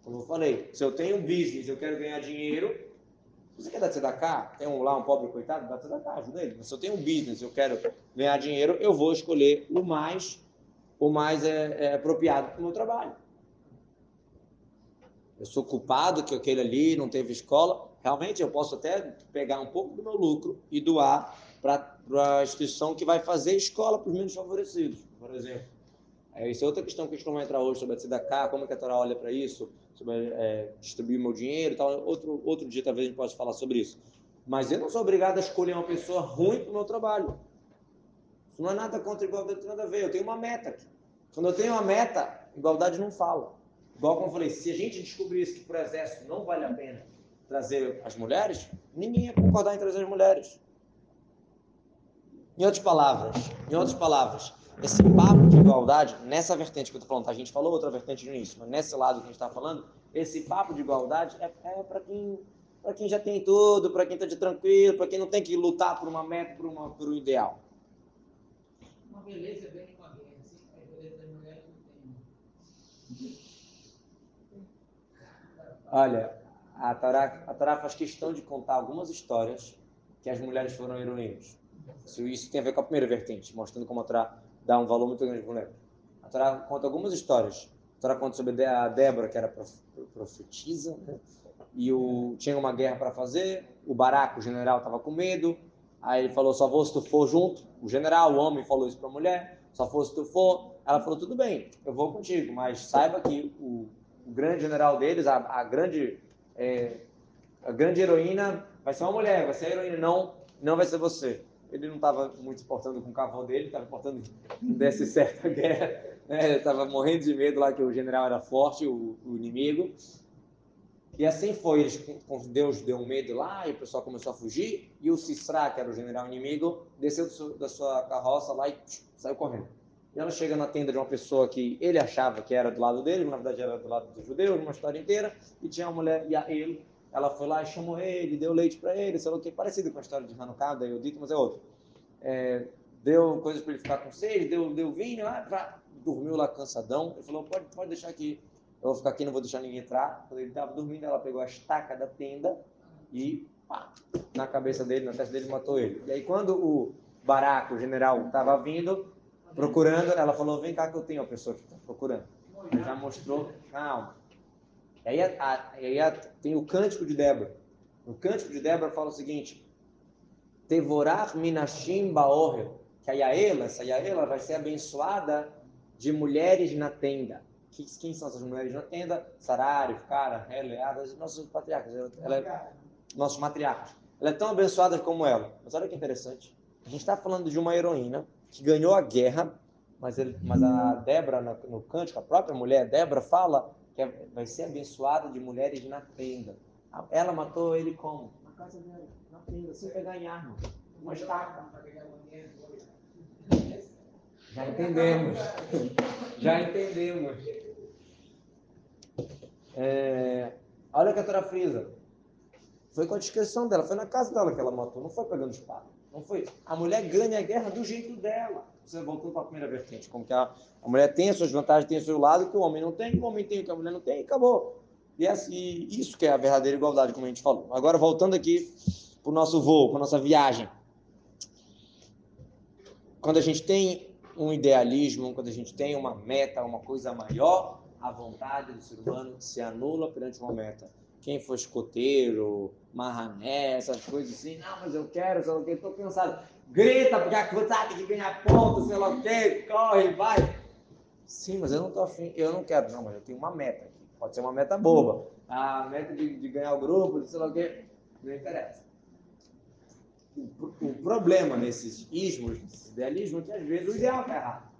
Como eu falei, se eu tenho um business, eu quero ganhar dinheiro, você quer dar tzedakah? Tem um, lá um pobre coitado, dá tzedakah, ajuda ele. Se eu tenho um business, eu quero ganhar dinheiro, eu vou escolher o mais, o mais é, é apropriado para o meu trabalho. Eu sou culpado que aquele ali não teve escola, realmente eu posso até pegar um pouco do meu lucro e doar para a instituição que vai fazer escola para os menos favorecidos, por exemplo. É, isso é outra questão que a gente não vai entrar hoje sobre a Tzedakah, como é que a Torá olha para isso, sobre é, distribuir meu dinheiro e tal. Outro, outro dia talvez a gente possa falar sobre isso. Mas eu não sou obrigado a escolher uma pessoa ruim para o meu trabalho. Isso não é nada contra a igualdade, nada a ver. Eu tenho uma meta aqui. Quando eu tenho uma meta, igualdade não fala. Igual como eu falei, se a gente descobrisse que o exército não vale a pena trazer as mulheres, ninguém ia concordar em trazer as mulheres. Em outras palavras, em outras palavras, esse papo de igualdade, nessa vertente que eu estou falando, tá? a gente falou outra vertente no início, mas nesse lado que a gente está falando, esse papo de igualdade é, é para quem, quem já tem tudo, para quem está de tranquilo, para quem não tem que lutar por uma meta, por, uma, por um ideal. Uma beleza bem com a guerra, assim, a beleza das mulheres não tem. Olha, a Torá, a Torá faz questão de contar algumas histórias que as mulheres foram heroínas. Isso, isso tem a ver com a primeira vertente, mostrando como a Torá dá um valor muito grande para mulher. A Torá conta algumas histórias. A Torá conta sobre a Débora, que era profetisa, né? e o, tinha uma guerra para fazer. O Baraco, o general, estava com medo. Aí ele falou: só vou se tu for junto. O general, o homem, falou isso para a mulher: só vou se tu for. Ela falou: tudo bem, eu vou contigo, mas saiba que o, o grande general deles, a, a grande é, a grande heroína vai ser uma mulher, vai ser a heroína, não, não vai ser você. Ele não estava muito se importando com o cavalo dele, estava importando que desse certa guerra. Né? Estava morrendo de medo lá que o general era forte, o, o inimigo. E assim foi, Deus deu um medo lá e o pessoal começou a fugir. E o Sisra, que era o general inimigo, desceu da sua carroça lá e saiu correndo. E ela chega na tenda de uma pessoa que ele achava que era do lado dele, mas na verdade era do lado dos judeus, uma história inteira, e tinha uma mulher, e a ele, ela foi lá e chamou ele, deu leite para ele, sei lá o que, parecido com a história de Hanukkah, da Eudito, mas é outro. É, deu coisas para ele ficar com sede, deu, deu vinho, lá, pra, dormiu lá cansadão, ele falou, pode, pode deixar aqui, eu vou ficar aqui, não vou deixar ninguém entrar. Quando ele estava dormindo, ela pegou a estaca da tenda e pá, na cabeça dele, na testa dele, matou ele. E aí quando o Baraco, o general, estava vindo, procurando, ela falou, vem cá que eu tenho a pessoa que está procurando. Ele já mostrou, calma. E aí, a, aí a, tem o cântico de Débora. No cântico de Débora fala o seguinte, Tevorar minashim baorel, que a Yaela, essa Yaela vai ser abençoada de mulheres na tenda. Que, quem são essas mulheres na tenda? Sarário, Cara, Eleadas, nossos patriarcas. Ela é, nossos matriarcas. Ela é tão abençoada como ela. Mas olha que interessante. A gente está falando de uma heroína que ganhou a guerra, mas, ele, mas a Débora, no, no cântico, a própria mulher, Débora, fala que é, vai ser abençoada de mulheres na tenda. Ela matou ele como? Na casa dela, na tenda, sem pegar em arma. Uma estaca. Já entendemos. Já entendemos. É, olha que a Torá frisa. Foi com a descrição dela, foi na casa dela que ela matou, não foi pegando espada. Não foi. A mulher ganha a guerra do jeito dela. Você voltou para a primeira vertente, como que a, a mulher tem as suas vantagens, tem o seu lado que o homem não tem, que o homem tem que a mulher não tem, e acabou. E, assim, isso que é a verdadeira igualdade, como a gente falou. Agora, voltando aqui para o nosso voo, para a nossa viagem. Quando a gente tem um idealismo, quando a gente tem uma meta, uma coisa maior, a vontade do ser humano se anula perante uma meta. quem for escoteiro, marrané, essas coisas assim, não, mas eu quero, o que, tô cansado. Grita, porque a coisa tem que ganhar ponto, sei lá o que, corre, vai. Sim, mas eu não tô afim, eu não quero, não, mas eu tenho uma meta aqui. Pode ser uma meta boba. A meta de, de ganhar o grupo, sei lá o que, não interessa. O, o problema nesses ismos, nesses idealismos, é que às vezes o ideal está errado.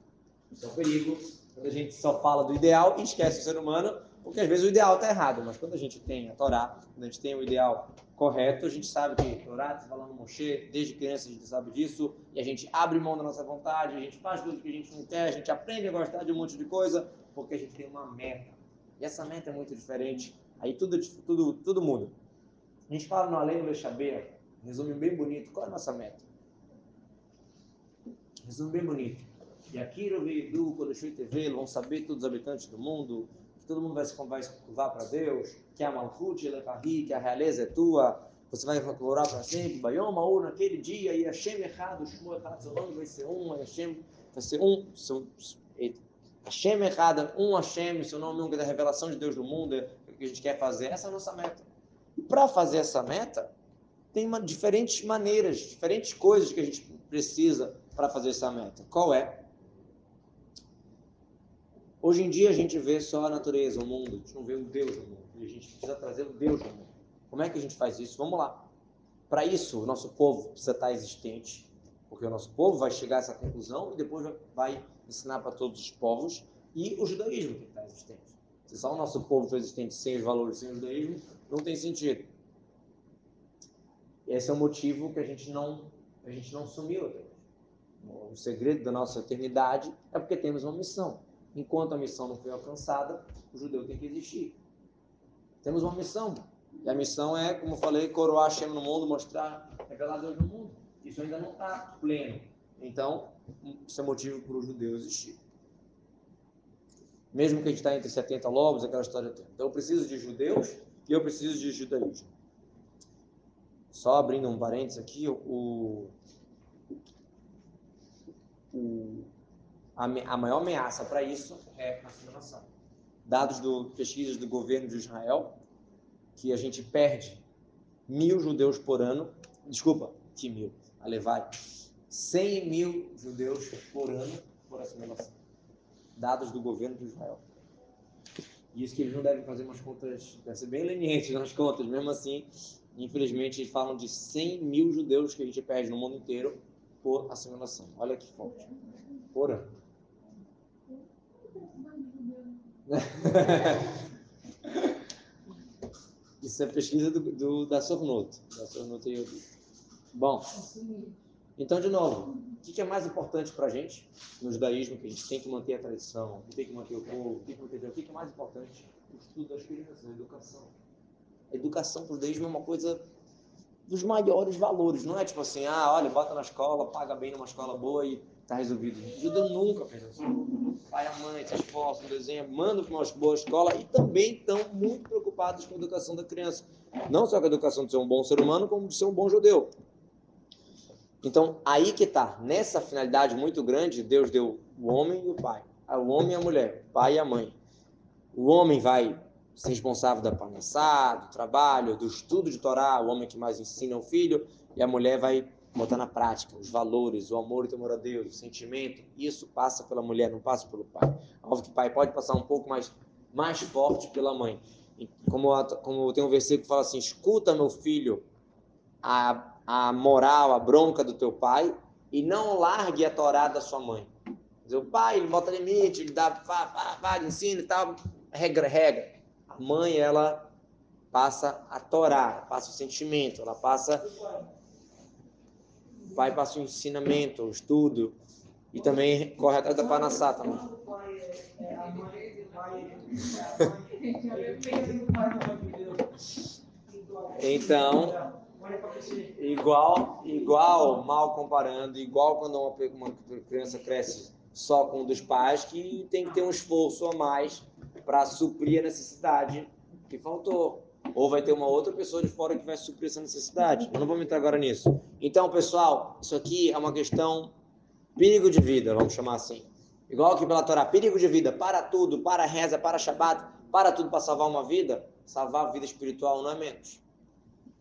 Isso é um perigo quando a gente só fala do ideal e esquece o ser humano, porque às vezes o ideal está errado, mas quando a gente tem a Torá, quando a gente tem o ideal correto, a gente sabe que Torá, falando Moshe, desde criança a gente sabe disso, e a gente abre mão da nossa vontade, a gente faz coisas que a gente não quer, a gente aprende a gostar de um monte de coisa, porque a gente tem uma meta. E essa meta é muito diferente, aí tudo, tudo, tudo muda. A gente fala no Além do Lechabeia, resumo bem bonito, qual é a nossa meta? Resumo bem bonito. E aqui no Veidu, quando eu TV, vão saber todos os habitantes do mundo, que todo mundo vai se, vai curvar para Deus, que a Malchut, Elefahi, que a realeza é tua, você vai orar para sempre, Bayom, Aur, naquele dia, e Hashem errado, Shmuel errado, seu nome vai ser um, Hashem vai ser um, seu, Hashem errado, um Hashem, seu nome é da revelação de Deus no mundo, é o que a gente quer fazer, essa é a nossa meta. E para fazer essa meta, tem uma, diferentes maneiras, diferentes coisas que a gente precisa para fazer essa meta. Qual é? Hoje em dia a gente vê só a natureza, o mundo, a gente não vê o Deus no mundo. E a gente precisa trazer o Deus no mundo. Como é que a gente faz isso? Vamos lá. Para isso, o nosso povo precisa estar existente, porque o nosso povo vai chegar a essa conclusão e depois vai ensinar para todos os povos. E o judaísmo tem que estar existente. Se só o nosso povo for existente sem os valores, sem o judaísmo, não tem sentido. Esse é o motivo que a gente não, a gente não sumiu. O segredo da nossa eternidade é porque temos uma missão. Enquanto a missão não foi alcançada, o judeu tem que existir. Temos uma missão. E a missão é, como eu falei, coroar Hashem no mundo, mostrar, revelar Deus no mundo. Isso ainda não está pleno. Então, isso é motivo para o judeu existir. Mesmo que a gente está entre 70 lobos, aquela história toda. Então, eu preciso de judeus e eu preciso de judaísmo. Só abrindo um parênteses aqui, o, o a, a maior ameaça para isso é a assimilação. Dados do pesquisas do governo de Israel, que a gente perde mil judeus por ano, desculpa, que mil, a levar 100 mil judeus por ano por assimilação. Dados do governo de Israel. E isso que eles não devem fazer umas contas, deve ser bem lenientes nas contas, mesmo assim, infelizmente, eles falam de 100 mil judeus que a gente perde no mundo inteiro por assimilação. Olha que forte. Por ano. Isso é pesquisa do, do, da Sornoto. Da Sornoto e Bom, então, de novo, o que é mais importante para a gente no judaísmo? Que a gente tem que manter a tradição, que tem que manter o povo, tem que manter o que é mais importante? O estudo das crianças, a educação. A educação para o judaísmo é uma coisa dos maiores valores. Não é tipo assim, ah, olha, bota na escola, paga bem numa escola boa e Está resolvido. Judeu nunca fez assim. Pai a mãe se esforçam, desenham, mandam para uma boa escola e também estão muito preocupados com a educação da criança. Não só com a educação de ser um bom ser humano, como de ser um bom judeu. Então, aí que está. Nessa finalidade muito grande, Deus deu o homem e o pai. Ah, o homem e a mulher, o pai e a mãe. O homem vai ser responsável da parnassá, do trabalho, do estudo de Torá, o homem que mais ensina o filho, e a mulher vai botar na prática os valores, o amor e temor a Deus, o sentimento, isso passa pela mulher, não passa pelo pai. Óbvio que o pai pode passar um pouco mais, mais forte pela mãe. Como, como tem um versículo que fala assim: escuta, meu filho, a, a moral, a bronca do teu pai e não largue a torada da sua mãe. O pai, ele bota limite, ele dá, ensina e tal, regra, regra. A mãe, ela passa a torar, passa o sentimento, ela passa pai passa o ensinamento, o estudo e também corre atrás da panassá também. Então, igual, igual, mal comparando, igual quando uma, uma criança cresce só com um dos pais, que tem que ter um esforço a mais para suprir a necessidade que faltou ou vai ter uma outra pessoa de fora que vai suprir essa necessidade. Eu não vou entrar agora nisso. Então, pessoal, isso aqui é uma questão perigo de vida, vamos chamar assim. Igual que pela Torá, perigo de vida, para tudo, para reza, para Shabbat, para tudo para salvar uma vida. salvar a vida espiritual não é menos.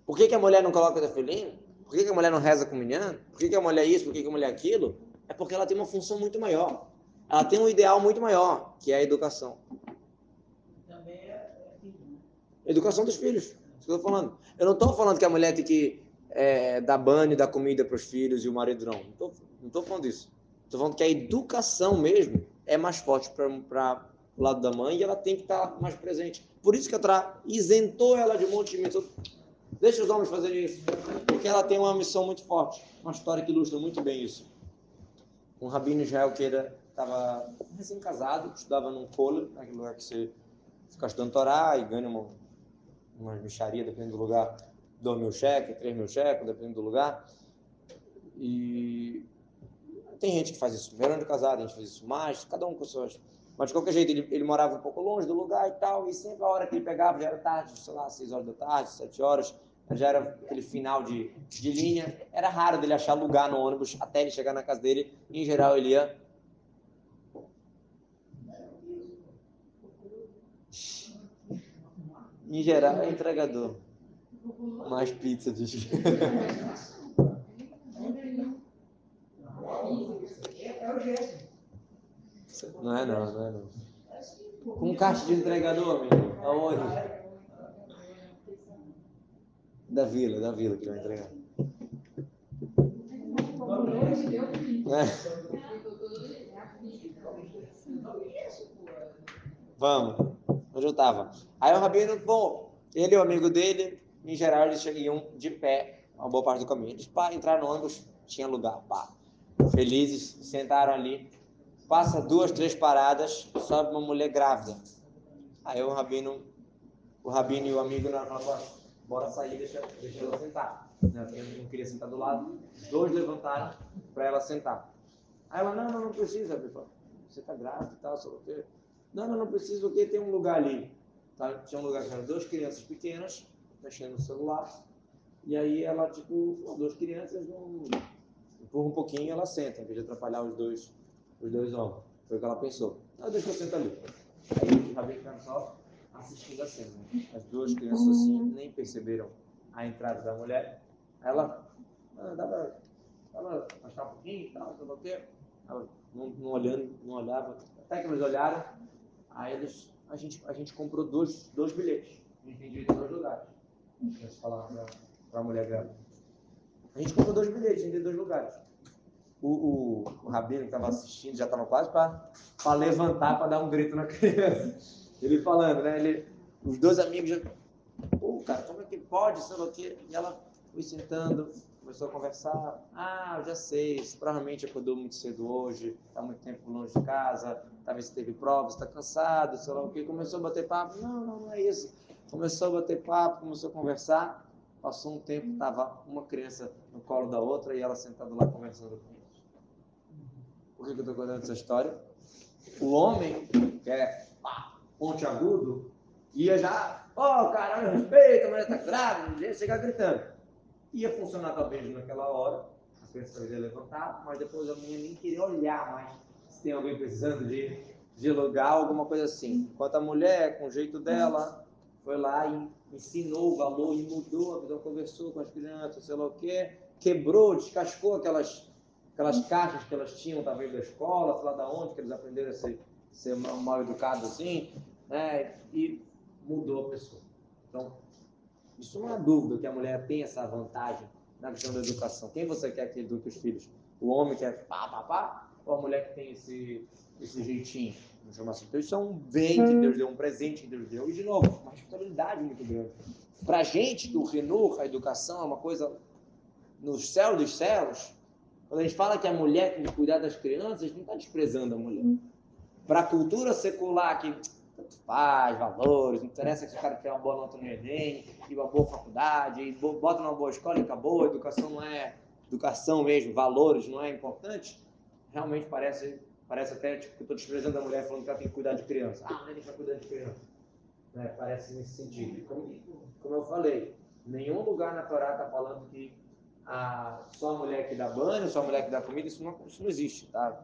Por que, que a mulher não coloca tefilim? Por que, que a mulher não reza com minhã? Por que, que a mulher isso? Por que, que a mulher aquilo? É porque ela tem uma função muito maior. Ela tem um ideal muito maior, que é a educação. Também é, é filho, né? Educação dos filhos. Estou falando. Eu não estou falando que a mulher tem que é, dar banho, dar comida para os filhos e o marido não. Não estou falando isso. Estou falando que a educação mesmo é mais forte para o lado da mãe e ela tem que estar tá mais presente. Por isso que a Tra isentou ela de um monte de método. Deixa os homens fazerem isso. Porque ela tem uma missão muito forte. Uma história que ilustra muito bem isso. Um rabino Israel que estava recém-casado, estudava num colo, naquele lugar que você fica estudando Torá e ganha uma, uma micharia, dependendo do lugar, 2 mil cheques, 3 mil cheques, dependendo do lugar. E tem gente que faz isso de casado, a gente faz isso mais, cada um com suas. Mas de qualquer jeito, ele, ele morava um pouco longe do lugar e tal, e sempre a hora que ele pegava já era tarde, sei lá, 6 horas da tarde, 7 horas, já era aquele final de, de linha. Era raro dele achar lugar no ônibus até ele chegar na casa dele. Em geral, ele ia. Em geral, é entregador. Mais pizza gesto. Não é não, não é não. Com caixa de entregador, amigo. Aonde? Da vila, da vila que vai entregar. É. Vamos. Onde eu tava? Aí o Rabino, bom, ele e o amigo dele, em geral, eles iam de pé uma boa parte do caminho. Eles pá, entraram no ônibus, tinha lugar, pá. Felizes, sentaram ali. Passa duas, três paradas, sobe uma mulher grávida. Aí o Rabino, o Rabino e o amigo na bora sair, deixa, deixa ela sentar. Né? Eu não queria sentar do lado. Dois levantaram para ela sentar. Aí ela, não, não, não precisa. Falei, você está grávida e tal, que... Não, não, não precisa, porque tem um lugar ali. Tá? Tinha um lugar que eram duas crianças pequenas, mexendo no celular. E aí ela, tipo, duas crianças, não... empurra um pouquinho e ela senta, em vez de atrapalhar os dois, os dois homens. Foi o que ela pensou. Ah, deixa eu sentar ali. Aí o Rabino ficaram só assistindo a cena. As duas crianças assim nem perceberam a entrada da mulher. Ela, ah, dá pra, dá pra afastar um pouquinho e tal, sei lá o quê. Ela não, não, olhando, não olhava. Até que eles olharam, aí eles, a, gente, a gente comprou dois, dois bilhetes. A gente tem direito a dois lugares. Deixa eu falar para a mulher grávida. A gente comprou dois bilhetes, em dois lugares. O, o, o Rabino que estava assistindo já estava quase para levantar, para dar um grito na criança. Ele falando, né? Ele, os dois amigos já. Pô, cara, como é que pode? Sei lá o quê. E ela foi sentando, começou a conversar. Ah, eu já sei, você provavelmente acordou muito cedo hoje, está muito tempo longe de casa, talvez teve provas, está cansado, sei lá o quê. Começou a bater papo. Não, não, não é isso. Começou a bater papo, começou a conversar. Passou um tempo, estava uma criança no colo da outra e ela sentada lá conversando com eles. Por que, que eu estou contando essa história? O homem, que é ponte agudo, ia já, ó, oh, caralho, respeita, a mulher tá grávida, ia chegar gritando. Ia funcionar talvez naquela hora, a criança ia levantar, mas depois a menina nem queria olhar mais se tem alguém precisando de, de lugar, alguma coisa assim. Enquanto a mulher, com o jeito dela, foi lá e ensinou o valor e mudou a vida, conversou com as crianças, sei lá o quê, quebrou, descascou aquelas, aquelas caixas que elas tinham, talvez da escola, sei lá da onde, que eles aprenderam a ser, ser mal educados assim, né? E mudou a pessoa. Então, isso não é dúvida que a mulher tem essa vantagem na questão da educação. Quem você quer que eduque os filhos? O homem que é pá, pá, pá, ou a mulher que tem esse, esse jeitinho? Vamos chamar assim. Então, isso é um bem que Deus deu, um presente que Deus deu. E, de novo, uma responsabilidade muito grande. Para a gente, do Renur, a educação é uma coisa no céu dos céus. Quando a gente fala que a mulher tem que cuidar das crianças, a gente não está desprezando a mulher. Para a cultura secular, que tanto faz, valores, não interessa que o cara tenha uma boa nota no Enem, e uma boa faculdade, e bota numa boa escola e acabou, educação não é educação mesmo, valores não é importante, realmente parece, parece até tipo, que eu estou desprezando a mulher falando que ela tem que cuidar de criança. Ah, a mulher tem cuidar de criança. Né? Parece nesse sentido. Como, como eu falei, nenhum lugar na Torá está falando que a, só a mulher que dá banho, só a mulher que dá comida, isso não, isso não existe. Tá?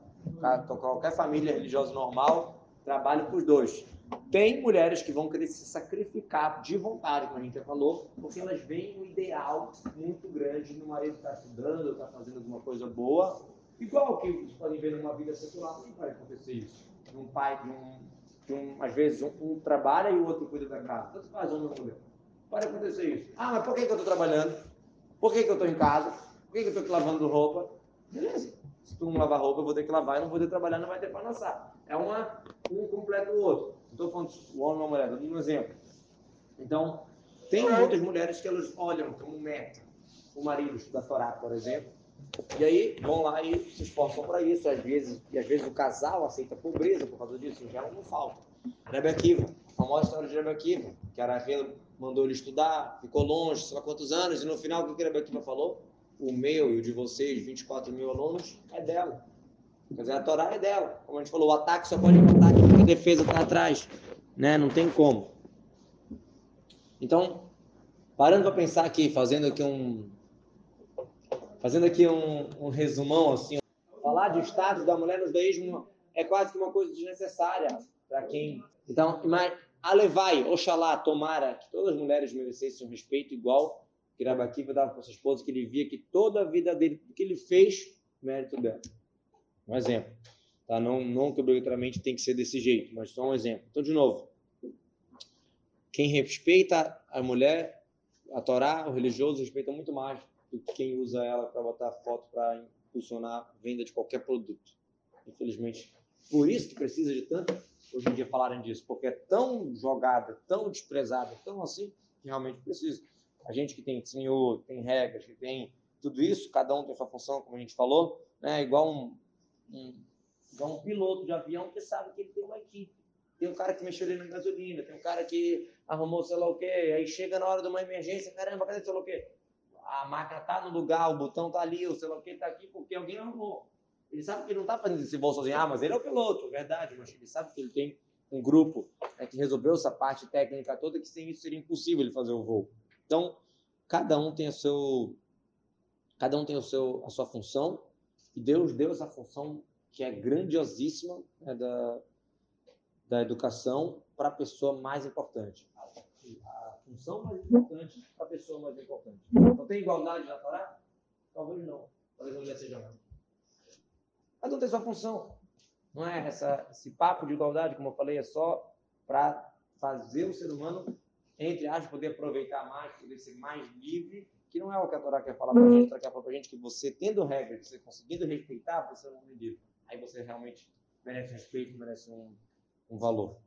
Qualquer família religiosa normal trabalha para os dois. Tem mulheres que vão querer se sacrificar de vontade, como a gente já falou, porque elas veem um ideal muito grande no marido estar estudando, estar fazendo alguma coisa boa. Igual que vocês podem ver numa vida secular, também pode acontecer isso. De um pai, de um, de um às vezes, um, um trabalha e o outro cuida da casa. Tanto faz homem ou mulher. Pode acontecer isso. Ah, mas por que, que eu estou trabalhando? Por que, que eu estou em casa? Por que, que eu estou lavando roupa? Beleza. Se tu não lavar roupa, eu vou ter que lavar e não vou ter que trabalhar, não vai ter para lançar. É uma, um completa o outro. Não estou falando o homem ou a mulher, estou dando um exemplo. Então, tem muitas mulheres que elas olham como meta o marido estudar Torá, por exemplo, e aí vão lá e se esforçam para isso. Às vezes, e às vezes o casal aceita pobreza por causa disso, já não falta. Rebbe Akiva, a famosa história de Rebbe Akiva, que a Rahel mandou ele estudar, ficou longe, sei lá quantos anos, e no final o que Rebbe Akiva falou? O meu e o de vocês, 24 mil alunos, é dela. Quer dizer, a Torá é dela. Como a gente falou, o ataque só pode matar porque a defesa está atrás. Né? Não tem como. Então, parando para pensar aqui, fazendo aqui um. Fazendo aqui um, um resumão, assim, falar de status da mulher no judaísmo é quase que uma coisa desnecessária para quem. Então, mas alevai, oxalá, tomara que todas as mulheres merecessem um respeito igual que Rabakiva dava para sua esposa, que ele via que toda a vida dele, que ele fez, mérito dela. Um exemplo. Tá? Não, não que obrigatoriamente tem que ser desse jeito, mas só um exemplo. Então, de novo, quem respeita a mulher, a Torá, o religioso, respeita muito mais do que quem usa ela para botar foto para impulsionar a venda de qualquer produto. Infelizmente, por isso que precisa de tanto hoje em dia falarem disso, porque é tão jogada, tão desprezada, tão assim, que realmente precisa. A gente que tem senhor, tem regras, que tem tudo isso, cada um tem sua função, como a gente falou, né? igual um, um, igual um piloto de avião que sabe que ele tem uma equipe. Tem um cara que mexeu na gasolina, tem um cara que arrumou sei lá o quê, aí chega na hora de uma emergência, caramba, cadê sei lá o quê? A máquina tá no lugar, o botão tá ali, o sei lá o quê tá aqui, porque alguém arrumou. Ele sabe que ele não está fazendo esse voo sozinho. Ah, mas ele é o piloto, é verdade, mas ele sabe que ele tem um grupo né, que resolveu essa parte técnica toda, que sem isso seria impossível ele fazer o voo. Então, cada um tem o seu, cada um tem o seu, a sua função, e Deus deu essa função que é grandiosíssima né, da, da educação para a pessoa mais importante. A função mais importante para a pessoa mais importante. Então, tem igualdade na Torá? Talvez não. Talvez a mulher seja mais. Cada um tem sua função. Não é essa, esse papo de igualdade, como eu falei, é só para fazer o ser humano, entre aspas, poder aproveitar mais, poder ser mais livre, que não é o que a Torá quer falar para a gente. A Torá quer falar para a gente que você, tendo regras, você conseguindo respeitar, você é um homem livre. Aí você realmente merece respeito, merece um, um valor.